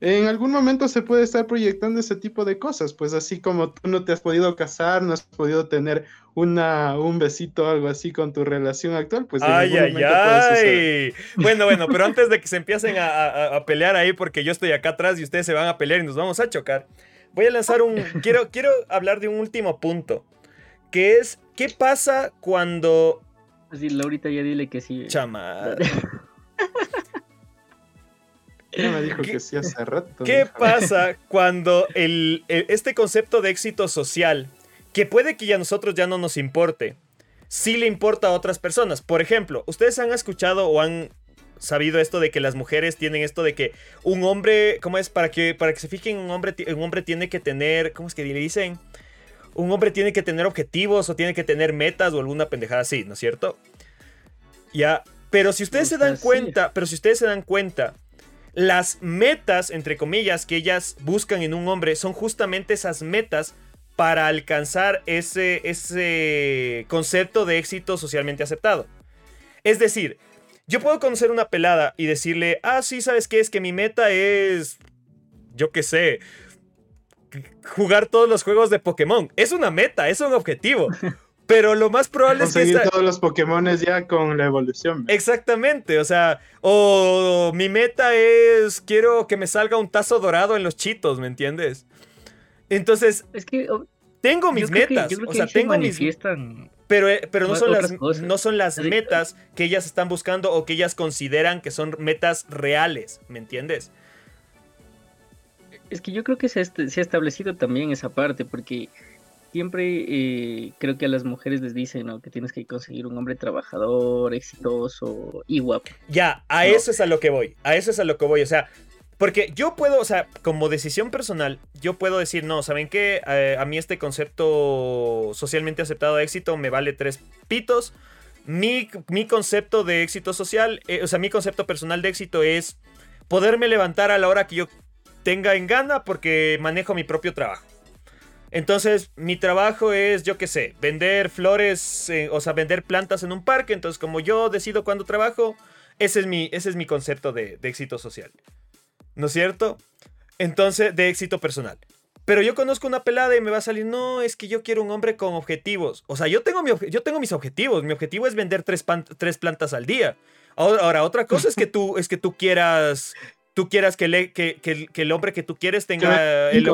En algún momento se puede estar proyectando ese tipo de cosas, pues así como tú no te has podido casar, no has podido tener una, un besito o algo así con tu relación actual, pues... Ay, ay, ay. (laughs) Bueno, bueno, pero antes de que se empiecen a, a, a, pelear ahí, porque yo estoy acá atrás y ustedes se van a pelear y nos vamos a chocar, voy a lanzar un... (laughs) quiero, quiero hablar de un último punto, que es, ¿qué pasa cuando... Así, Laurita ya dile que sí. Chamar. (laughs) Ya me dijo que sí hace rato. ¿Qué pasa cuando el, el, este concepto de éxito social, que puede que ya a nosotros ya no nos importe, sí le importa a otras personas? Por ejemplo, ¿ustedes han escuchado o han sabido esto de que las mujeres tienen esto de que un hombre, ¿cómo es? Para que, para que se fijen, un hombre, un hombre tiene que tener, ¿cómo es que le dicen? Un hombre tiene que tener objetivos o tiene que tener metas o alguna pendejada así, ¿no es cierto? Ya, pero si ustedes se dan cuenta, pero si ustedes se dan cuenta, las metas, entre comillas, que ellas buscan en un hombre son justamente esas metas para alcanzar ese, ese concepto de éxito socialmente aceptado. Es decir, yo puedo conocer una pelada y decirle, ah, sí, ¿sabes qué? Es que mi meta es, yo qué sé, jugar todos los juegos de Pokémon. Es una meta, es un objetivo. (laughs) Pero lo más probable Conseguir es que. Esta... todos los Pokémon ya con la evolución. ¿me? Exactamente, o sea, o mi meta es. Quiero que me salga un tazo dorado en los chitos, ¿me entiendes? Entonces. Es que. Tengo mis metas. Que, o sea, tengo mis. Pero, pero no, son las, cosas. no son las metas que ellas están buscando o que ellas consideran que son metas reales, ¿me entiendes? Es que yo creo que se se ha establecido también esa parte, porque siempre eh, creo que a las mujeres les dicen ¿no? que tienes que conseguir un hombre trabajador, exitoso y guapo. Ya, a ¿no? eso es a lo que voy. A eso es a lo que voy. O sea, Porque yo puedo, o sea, como decisión personal, yo puedo decir, no, ¿saben qué? Eh, a mí este concepto socialmente aceptado de éxito me vale tres pitos. Mi, mi concepto de éxito social, eh, o sea, mi concepto personal de éxito es poderme levantar a la hora que yo tenga en gana porque manejo mi propio trabajo. Entonces, mi trabajo es, yo qué sé, vender flores, eh, o sea, vender plantas en un parque. Entonces, como yo decido cuándo trabajo, ese es mi, ese es mi concepto de, éxito social. ¿No es cierto? Entonces, de éxito personal. Pero yo conozco una pelada y me va a salir, no, es que yo quiero un hombre con objetivos. O sea, yo tengo, mi, yo tengo mis objetivos. Mi objetivo es vender tres, plantas al día. Ahora, ahora, otra cosa es que tú, es que tú quieras tú quieras que, le, que, que, el hombre que tú quieres tenga... El,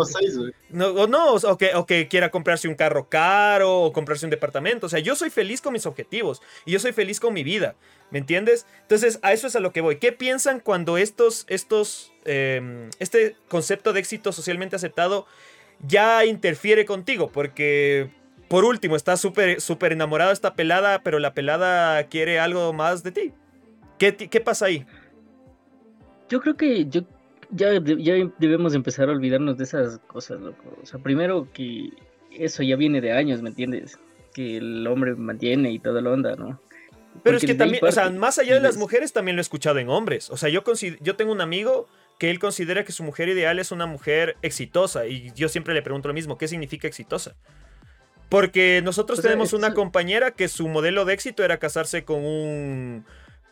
no, o no, o que, o que quiera comprarse un carro caro o comprarse un departamento. O sea, yo soy feliz con mis objetivos y yo soy feliz con mi vida. ¿Me entiendes? Entonces, a eso es a lo que voy. ¿Qué piensan cuando estos, estos, em, este concepto de éxito socialmente aceptado ya interfiere contigo? Porque, por último, estás súper súper enamorado de esta pelada, pero la pelada quiere algo más de ti. ¿Qué, qué pasa ahí? Yo creo que yo ya, ya debemos empezar a olvidarnos de esas cosas, loco. O sea, primero que eso ya viene de años, ¿me entiendes? Que el hombre mantiene y toda la onda, ¿no? Pero es que también, o sea, más allá de las mujeres, también lo he escuchado en hombres. O sea, yo, yo tengo un amigo que él considera que su mujer ideal es una mujer exitosa. Y yo siempre le pregunto lo mismo, ¿qué significa exitosa? Porque nosotros tenemos una compañera que su modelo de éxito era casarse con un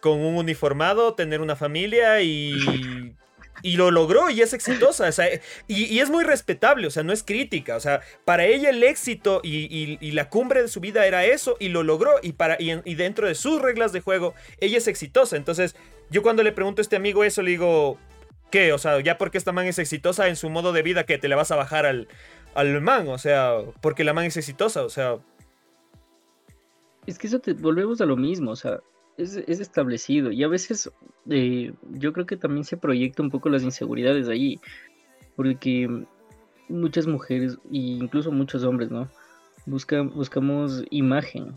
con un uniformado, tener una familia y, y lo logró y es exitosa. y, es muy respetable, o sea, no es crítica. O sea, para ella el éxito y, la cumbre de su vida era eso y lo logró. Y, para, y, dentro de sus reglas de juego, ella es exitosa. Entonces, yo cuando le pregunto a este amigo eso, le digo, ¿qué? O sea, ya porque esta man es exitosa en su modo de vida, que te le vas a bajar al, al man. O sea, porque la man es exitosa, o sea. Es que eso te volvemos a lo mismo, o sea, es, establecido y a veces eh, yo creo que también se proyecta un poco las inseguridades ahí, porque muchas mujeres e incluso muchos hombres, ¿no? Buscan, buscamos imagen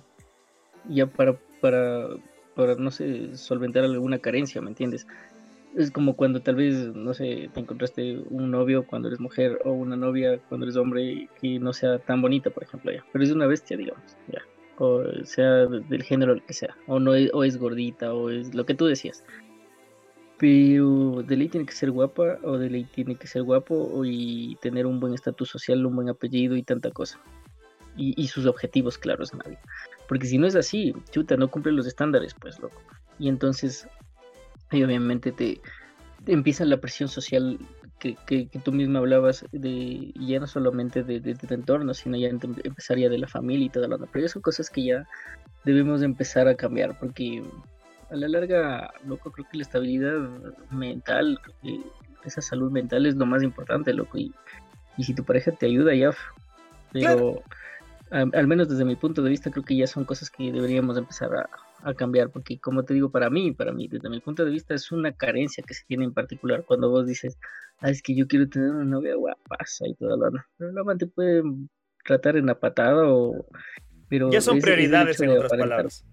ya para, para, para, no sé, solventar alguna carencia, ¿me entiendes? Es como cuando tal vez, no sé, te encontraste un novio cuando eres mujer o una novia cuando eres hombre que no sea tan bonita, por ejemplo, ya. Pero es una bestia, digamos, ya o sea del género que sea, o no es, o es gordita, o es lo que tú decías. Pero de ley tiene que ser guapa, o de ley tiene que ser guapo, y tener un buen estatus social, un buen apellido y tanta cosa. Y, sus objetivos claros nadie. Porque si no es así, chuta, no cumple los estándares, pues loco. Y entonces, ahí obviamente te, te empieza la presión social que, que, tú mismo hablabas de ya no solamente de, de, tu entorno, sino ya empezaría de la familia y toda la Pero ya son cosas que ya debemos empezar a cambiar, porque a la larga, loco, creo que la estabilidad mental, esa salud mental es lo más importante, loco. Y, y si tu pareja te ayuda, ya. Pero al menos desde mi punto de vista, creo que ya son cosas que deberíamos empezar a, a cambiar, porque como te digo, para mí, para mí, desde mi punto de vista, es una carencia que se tiene en particular cuando vos dices, ah, es que yo quiero tener una novia guapaza y toda la pero la amante puede tratar en la patada o... Pero ya son prioridades, en otras palabras.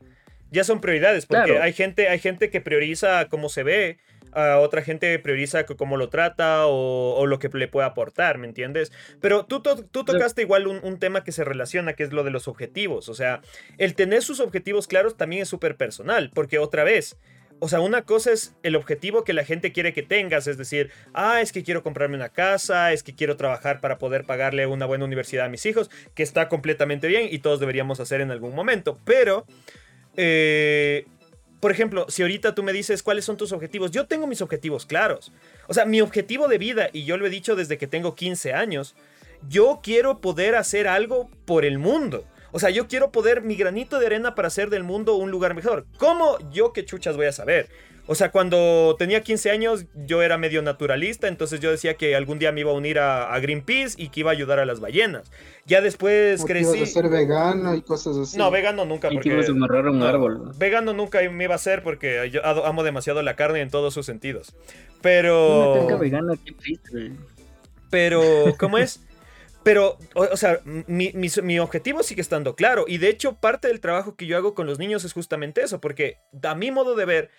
Ya son prioridades, porque hay, gente, hay gente que prioriza cómo se ve, a otra gente prioriza cómo lo trata o, lo que le puede aportar, ¿me entiendes? Pero tú, tú tocaste igual un, tema que se relaciona, que es lo de los objetivos. O sea, el tener sus objetivos claros también es súper personal, porque otra vez, o sea, una cosa es el objetivo que la gente quiere que tengas, es decir, ah, es que quiero comprarme una casa, es que quiero trabajar para poder pagarle una buena universidad a mis hijos, que está completamente bien y todos deberíamos hacer en algún momento, pero... Eh, por ejemplo, si ahorita tú me dices cuáles son tus objetivos, yo tengo mis objetivos claros. O sea, mi objetivo de vida, y yo lo he dicho desde que tengo 15 años, yo quiero poder hacer algo por el mundo. O sea, yo quiero poder mi granito de arena para hacer del mundo un lugar mejor. ¿Cómo yo qué chuchas voy a saber? O sea, cuando tenía 15 años yo era medio naturalista, entonces yo decía que algún día me iba a unir a, Greenpeace y que iba a ayudar a las ballenas. Ya después crecí... Ibas a ser vegano y cosas así. No, vegano nunca. Porque... Y a un árbol. Vegano nunca me iba a ser porque yo amo demasiado la carne en todos sus sentidos. Pero... vegana, qué triste. Pero, ¿cómo es? (laughs) Pero, o, sea, mi, mi, objetivo sigue estando claro. Y de hecho, parte del trabajo que yo hago con los niños es justamente eso. Porque a mi modo de ver,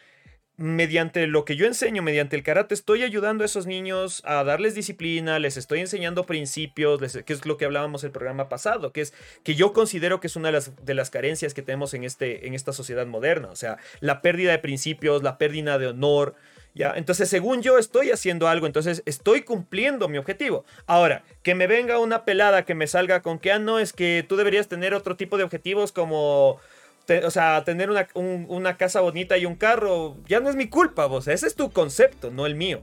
mediante lo que yo enseño, mediante el karate, estoy ayudando a esos niños a darles disciplina, les estoy enseñando principios, que es lo que hablábamos el programa pasado, que es que yo considero que es una de las, de las carencias que tenemos en, este, en esta sociedad moderna, o sea, la pérdida de principios, la pérdida de honor, ¿ya? Entonces, según yo estoy haciendo algo, entonces estoy cumpliendo mi objetivo. Ahora, que me venga una pelada que me salga con que, ah, no, es que tú deberías tener otro tipo de objetivos como o sea, tener una, casa bonita y un carro, ya no es mi culpa, vos. Ese es tu concepto, no el mío.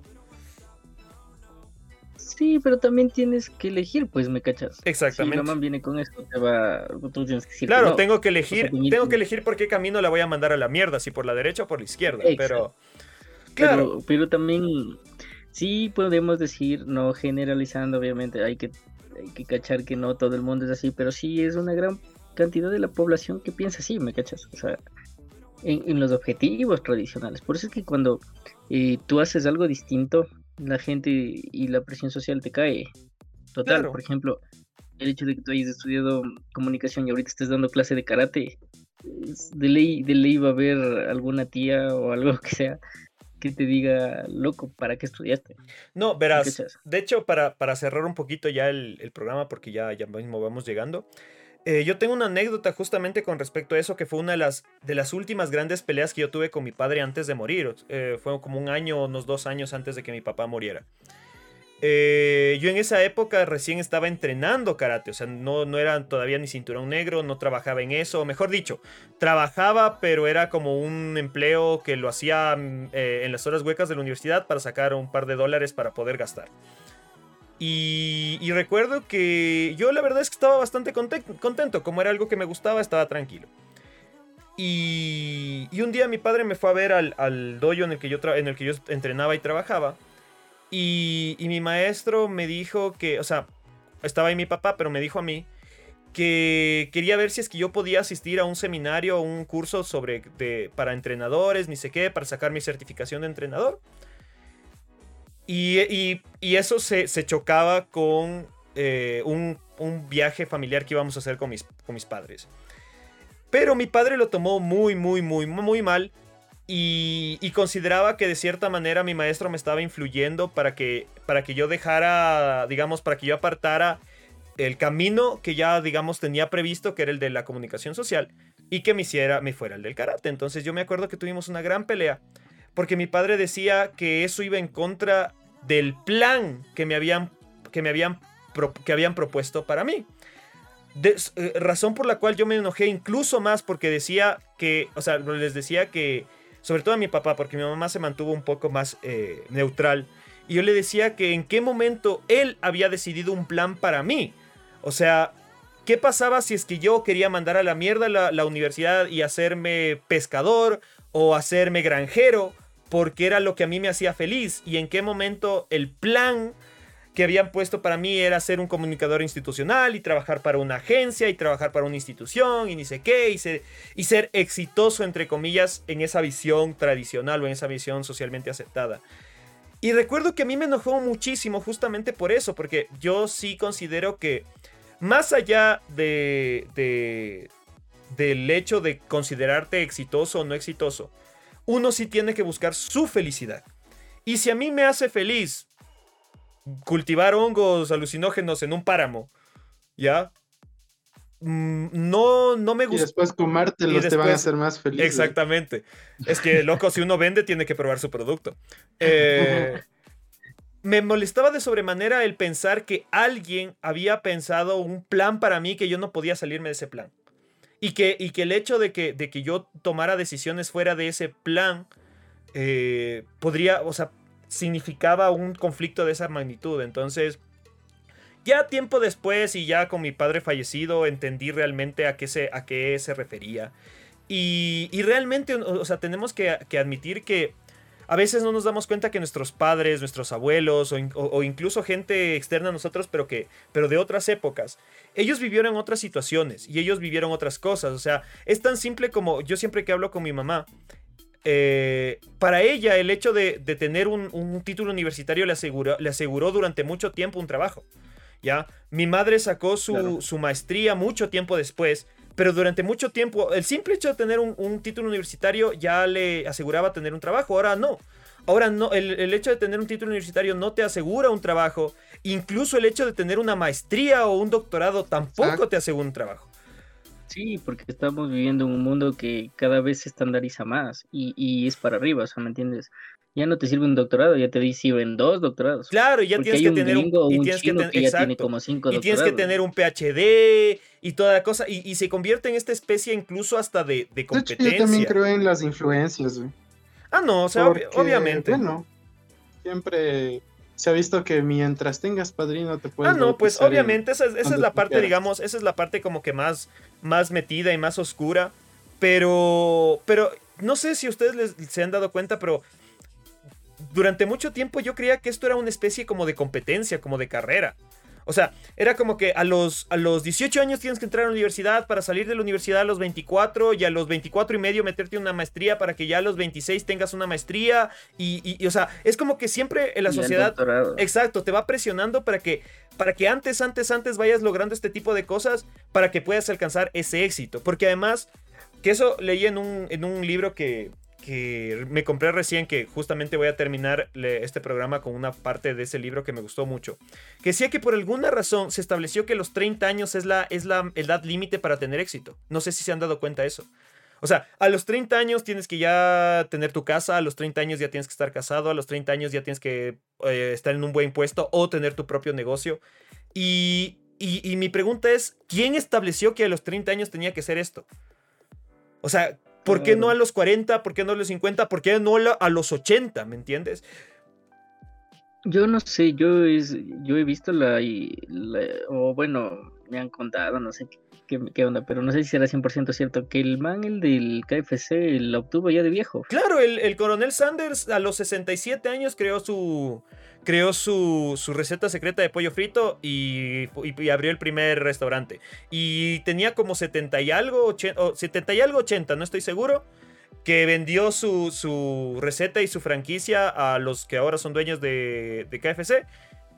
Sí, pero también tienes que elegir, pues, ¿me cachas? Exactamente. Si mamá viene con esto, te va... tú tienes que decir Claro, tengo que elegir, tengo que elegir por qué camino la voy a mandar a la mierda, si por la derecha o por la izquierda, pero... Claro. Pero, también, sí podemos decir, no generalizando, obviamente, hay que, hay que cachar que no todo el mundo es así, pero sí es una gran cantidad de la población que piensa así, ¿me cachas? O sea, en, los objetivos tradicionales. Por eso es que cuando eh, tú haces algo distinto, la gente y la presión social te cae. Total, por ejemplo, el hecho de que tú hayas estudiado comunicación y ahorita estés dando clase de karate, de ley, de ley va a haber alguna tía o algo (laughs) que sea que te diga, loco, ¿para qué estudiaste? No, verás, de hecho, para, para cerrar un poquito ya el, el programa, porque ya, ya mismo vamos llegando, eh, yo tengo una anécdota justamente con respecto a eso, que fue una de las, de las últimas grandes peleas que yo tuve con mi padre antes de morir. Eh, fue como un año, unos dos años antes de que mi papá muriera. Eh, yo en esa época recién estaba entrenando karate, o sea, no, no era todavía ni cinturón negro, no trabajaba en eso, mejor dicho, trabajaba, pero era como un empleo que lo hacía mm, en las horas huecas de la universidad para sacar un par de dólares para poder gastar. Y, recuerdo que yo la verdad es que estaba bastante contento, como era algo que me gustaba, estaba tranquilo. Y, un día mi padre me fue a ver al, al dojo en el, que yo en el que yo entrenaba y trabajaba. Y, mi maestro me dijo que, o sea, estaba ahí mi papá, pero me dijo a mí que quería ver si es que yo podía asistir a un seminario, un curso sobre para entrenadores, ni sé qué, para sacar mi certificación de entrenador. Y, eso se, chocaba con eh, un, viaje familiar que íbamos a hacer con mis, con mis padres. Pero mi padre lo tomó muy, muy, muy, muy mal. Y, consideraba que de cierta manera mi maestro me estaba influyendo para que, para que yo dejara, digamos, para que yo apartara el camino que ya, digamos, tenía previsto, que era el de la comunicación social, y que me hiciera, me fuera el del karate. Entonces yo me acuerdo que tuvimos una gran pelea porque mi padre decía que eso iba en contra del plan que me habían, que me habían, que habían propuesto para mí. Eh, razón por la cual yo me enojé incluso más porque decía que, o sea, les decía que, sobre todo a mi papá, porque mi mamá se mantuvo un poco más eh, neutral, y yo le decía que en qué momento él había decidido un plan para mí. O sea, ¿qué pasaba si es que yo quería mandar a la mierda la, la universidad y hacerme pescador o hacerme granjero? porque era lo que a mí me hacía feliz y en qué momento el plan que habían puesto para mí era ser un comunicador institucional y trabajar para una agencia y trabajar para una institución y ni sé qué y ser, exitoso entre comillas en esa visión tradicional o en esa visión socialmente aceptada. Y recuerdo que a mí me enojó muchísimo justamente por eso, porque yo sí considero que más allá de del hecho de considerarte exitoso o no exitoso, uno sí tiene que buscar su felicidad. Y si a mí me hace feliz cultivar hongos alucinógenos en un páramo, ¿ya? Mm, no, no me gusta. Y después comértelos te van a hacer más feliz. Exactamente. Es que, loco, si uno vende, tiene que probar su producto. Eh, me molestaba de sobremanera el pensar que alguien había pensado un plan para mí que yo no podía salirme de ese plan. Y que, y que el hecho de que, de que yo tomara decisiones fuera de ese plan eh, podría, o sea, significaba un conflicto de esa magnitud. Entonces, ya tiempo después y ya con mi padre fallecido, entendí realmente a qué se, a qué se refería. Y, realmente, o sea, tenemos que, que admitir que a veces no nos damos cuenta que nuestros padres, nuestros abuelos o, incluso gente externa a nosotros, pero, que, pero de otras épocas, ellos vivieron otras situaciones y ellos vivieron otras cosas. O sea, es tan simple como yo siempre que hablo con mi mamá, eh, para ella el hecho de, tener un, título universitario le aseguró, le aseguró durante mucho tiempo un trabajo. ¿ya? Mi madre sacó su, su maestría mucho tiempo después pero durante mucho tiempo, el simple hecho de tener un, título universitario ya le aseguraba tener un trabajo, ahora no. Ahora no, el, hecho de tener un título universitario no te asegura un trabajo, incluso el hecho de tener una maestría o un doctorado tampoco te asegura un trabajo. Sí, porque estamos viviendo en un mundo que cada vez se estandariza más y, y es para arriba, o sea, ¿me entiendes? ya no te sirve un doctorado, ya te sirven dos doctorados. Claro, ya tienes que tener un, y tienes que, tiene como cinco y tienes que tener un PhD y toda la cosa y, se convierte en esta especie incluso hasta de, de competencia. yo también creo en las influencias, güey. Ah, no, o sea, obviamente. Bueno, siempre se ha visto que mientras tengas padrino te puedes. Ah, no, pues obviamente esa, es la parte, digamos, esa es la parte como que más, más metida y más oscura. Pero, pero no sé si ustedes se han dado cuenta, pero durante mucho tiempo yo creía que esto era una especie como de competencia, como de carrera. O sea, era como que a los, a los 18 años tienes que entrar a la universidad para salir de la universidad a los 24 y a los 24 y medio meterte una maestría para que ya a los 26 tengas una maestría. Y, o sea, es como que siempre en la sociedad... Exacto, te va presionando para que, para que antes, antes, antes vayas logrando este tipo de cosas para que puedas alcanzar ese éxito. Porque además, que eso leí en un, en un libro que, que me compré recién, que justamente voy a terminar este programa con una parte de ese libro que me gustó mucho. Que decía que por alguna razón se estableció que los 30 años es la, es la edad límite para tener éxito. No sé si se han dado cuenta de eso. O sea, a los 30 años tienes que ya tener tu casa, a los 30 años ya tienes que estar casado, a los 30 años ya tienes que eh, estar en un buen puesto o tener tu propio negocio. Y, y mi pregunta es, ¿quién estableció que a los 30 años tenía que ser esto? O sea, ¿Por qué no a los 40? ¿Por qué no a los 50? ¿Por qué no a los 80? ¿Me entiendes? Yo no sé, yo, yo he visto la, o bueno, me han contado, no sé qué, onda, pero no sé si será 100% cierto, que el man, el del KFC, lo obtuvo ya de viejo. Claro, el, el coronel Sanders a los 67 años creó su, creó su, receta secreta de pollo frito y, abrió el primer restaurante. Y tenía como 70 y algo, 80, 70 y algo 80, no estoy seguro. Que vendió su, receta y su franquicia a los que ahora son dueños de, KFC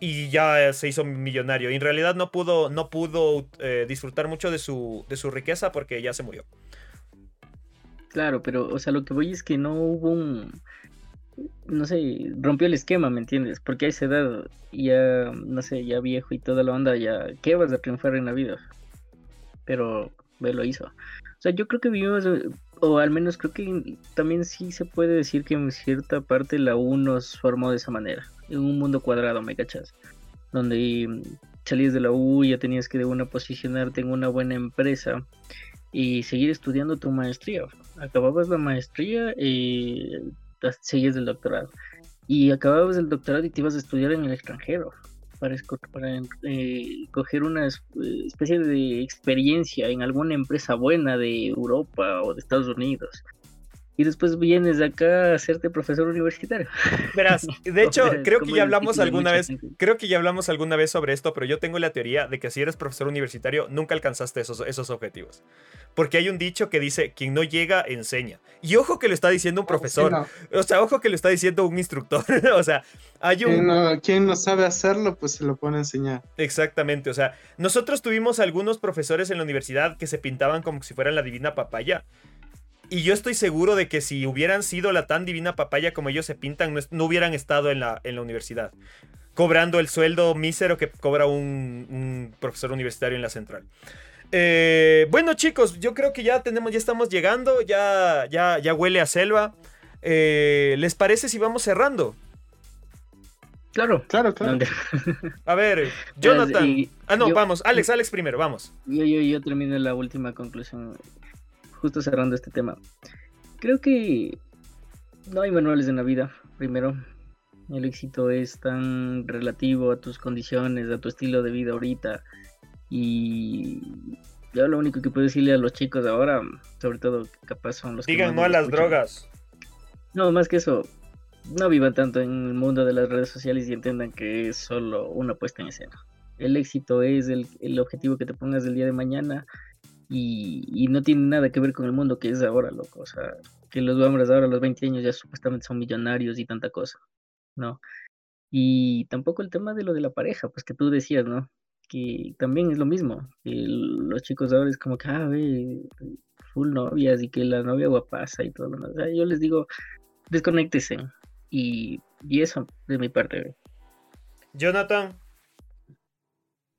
y ya se hizo millonario. Y en realidad no pudo, no pudo eh, disfrutar mucho de su, de su riqueza porque ya se murió. Claro, pero, o sea, lo que voy es que no hubo un, no sé, rompió el esquema, ¿me entiendes? Porque a esa edad, ya, no sé, ya viejo y toda la onda, ya, ¿qué vas a triunfar en la vida? Pero, ve, lo hizo. O sea, yo creo que vivimos, o al menos creo que también sí se puede decir que en cierta parte la U nos formó de esa manera, en un mundo cuadrado, ¿me cachas? Donde salías de la U ya tenías que de una posicionarte en una buena empresa y seguir estudiando tu maestría. Acababas la maestría y seguías del doctorado. Y acababas el doctorado y te ibas a estudiar en el extranjero para, eh, coger una especie de experiencia en alguna empresa buena de Europa o de Estados Unidos y después vienes de acá a hacerte profesor universitario. (laughs) Verás, de hecho, creo que ya hablamos alguna vez, creo que ya hablamos alguna vez sobre esto, pero yo tengo la teoría de que si eres profesor universitario nunca alcanzaste esos, esos objetivos. Porque hay un dicho que dice, quien no llega, enseña. Y ojo que lo está diciendo un profesor. O sea, ojo que lo está diciendo un instructor. (laughs) o sea, hay un... Quien no, sabe hacerlo, pues se lo pone a enseñar. Exactamente. O sea, nosotros tuvimos algunos profesores en la universidad que se pintaban como si fueran la divina papaya. Y yo estoy seguro de que si hubieran sido la tan divina papaya como ellos se pintan, no, hubieran estado en la, en la universidad. Cobrando el sueldo mísero que cobra un, profesor universitario en la central. Eh, bueno, chicos, yo creo que ya tenemos, ya estamos llegando, ya, ya, ya huele a selva. Eh, ¿Les parece si vamos cerrando? Claro, claro, claro. A ver, Jonathan. ah, no, vamos, Alex, Alex primero, vamos. Yo, yo, yo termino la última conclusión justo cerrando este tema. Creo que no hay manuales en la vida, primero. El éxito es tan relativo a tus condiciones, a tu estilo de vida ahorita. Y yo lo único que puedo decirle a los chicos ahora, sobre todo capaz son los Digan no a las drogas. No, más que eso, no vivan tanto en el mundo de las redes sociales y entiendan que es solo una puesta en escena. El éxito es el, el objetivo que te pongas el día de mañana y, no tiene nada que ver con el mundo que es ahora, loco. O sea, que los hombres ahora a los 20 años ya supuestamente son millonarios y tanta cosa, ¿no? Y tampoco el tema de lo de la pareja, pues que tú decías, ¿no? que también es lo mismo. los chicos ahora es como que, ah, ve, full novias y que la novia guapasa y todo lo demás. yo les digo, desconéctese. Y, y eso de mi parte. Jonathan.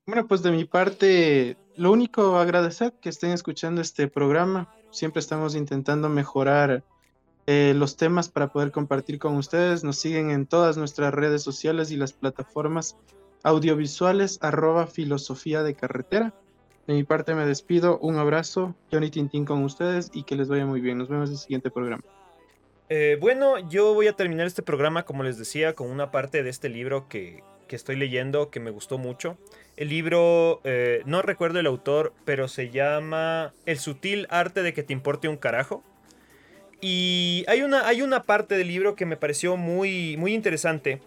Bueno, pues de mi parte, lo único agradecer que estén escuchando este programa. Siempre estamos intentando mejorar eh, los temas para poder compartir con ustedes. Nos siguen en todas nuestras redes sociales y las plataformas audiovisuales arroba filosofía de carretera. De mi parte me despido, un abrazo, Johnny Tintín con ustedes y que les vaya muy bien. Nos vemos en el siguiente programa. Eh, bueno, yo voy a terminar este programa, como les decía, con una parte de este libro que, estoy leyendo que me gustó mucho. El libro, eh, no recuerdo el autor, pero se llama El sutil arte de que te importe un carajo. Y hay una, hay una parte del libro que me pareció muy, muy interesante,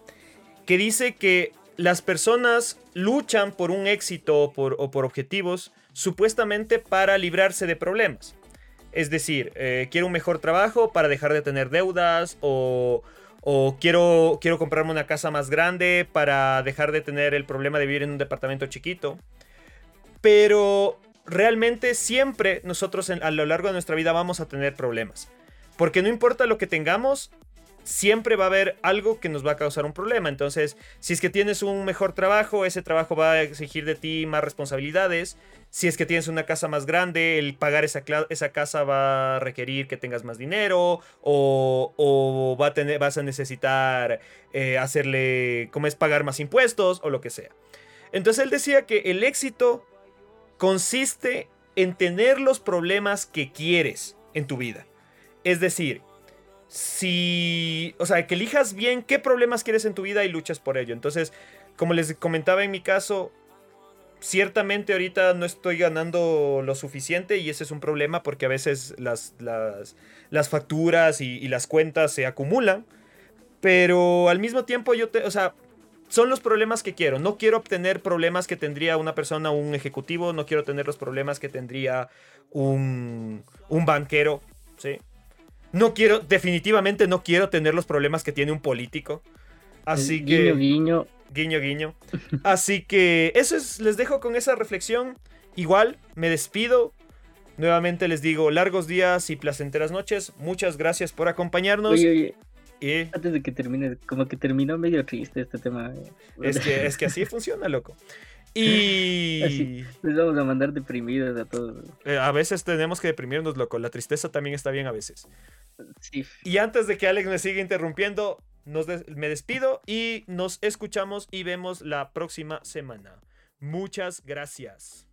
que dice que las personas luchan por un éxito o por, objetivos supuestamente para librarse de problemas. Es decir, eh, quiero un mejor trabajo para dejar de tener deudas o, quiero, quiero comprarme una casa más grande para dejar de tener el problema de vivir en un departamento chiquito. Pero realmente siempre nosotros a lo largo de nuestra vida vamos a tener problemas. Porque no importa lo que tengamos, siempre va a haber algo que nos va a causar un problema. Entonces, si es que tienes un mejor trabajo, ese trabajo va a exigir de ti más responsabilidades. Si es que tienes una casa más grande, el pagar esa, esa casa va a requerir que tengas más dinero o, va a tener, vas a necesitar eh, hacerle, como es pagar más impuestos o lo que sea. Entonces él decía que el éxito consiste en tener los problemas que quieres en tu vida. Es decir, si, o sea, que elijas bien qué problemas quieres en tu vida y luchas por ello. Entonces, como les comentaba en mi caso, ciertamente ahorita no estoy ganando lo suficiente y ese es un problema porque a veces las, las, facturas y, las cuentas se acumulan. Pero al mismo tiempo yo te, o sea, son los problemas que quiero. No quiero obtener problemas que tendría una persona, un ejecutivo, no quiero tener los problemas que tendría un, un banquero, ¿sí? No quiero, definitivamente no quiero tener los problemas que tiene un político. Así que. Guiño, guiño. Guiño, guiño. Así que eso es, les dejo con esa reflexión. Igual, me despido. Nuevamente les digo largos días y placenteras noches. Muchas gracias por acompañarnos. Oye, oye. Antes de que termine, como que terminó medio triste este tema. Es que, es que así funciona, loco. Y. les vamos a mandar deprimidos a todos. Eh, a veces tenemos que deprimirnos, loco. La tristeza también está bien a veces. Sí. Y antes de que Alex me siga interrumpiendo, me despido y nos escuchamos y vemos la próxima semana. Muchas gracias.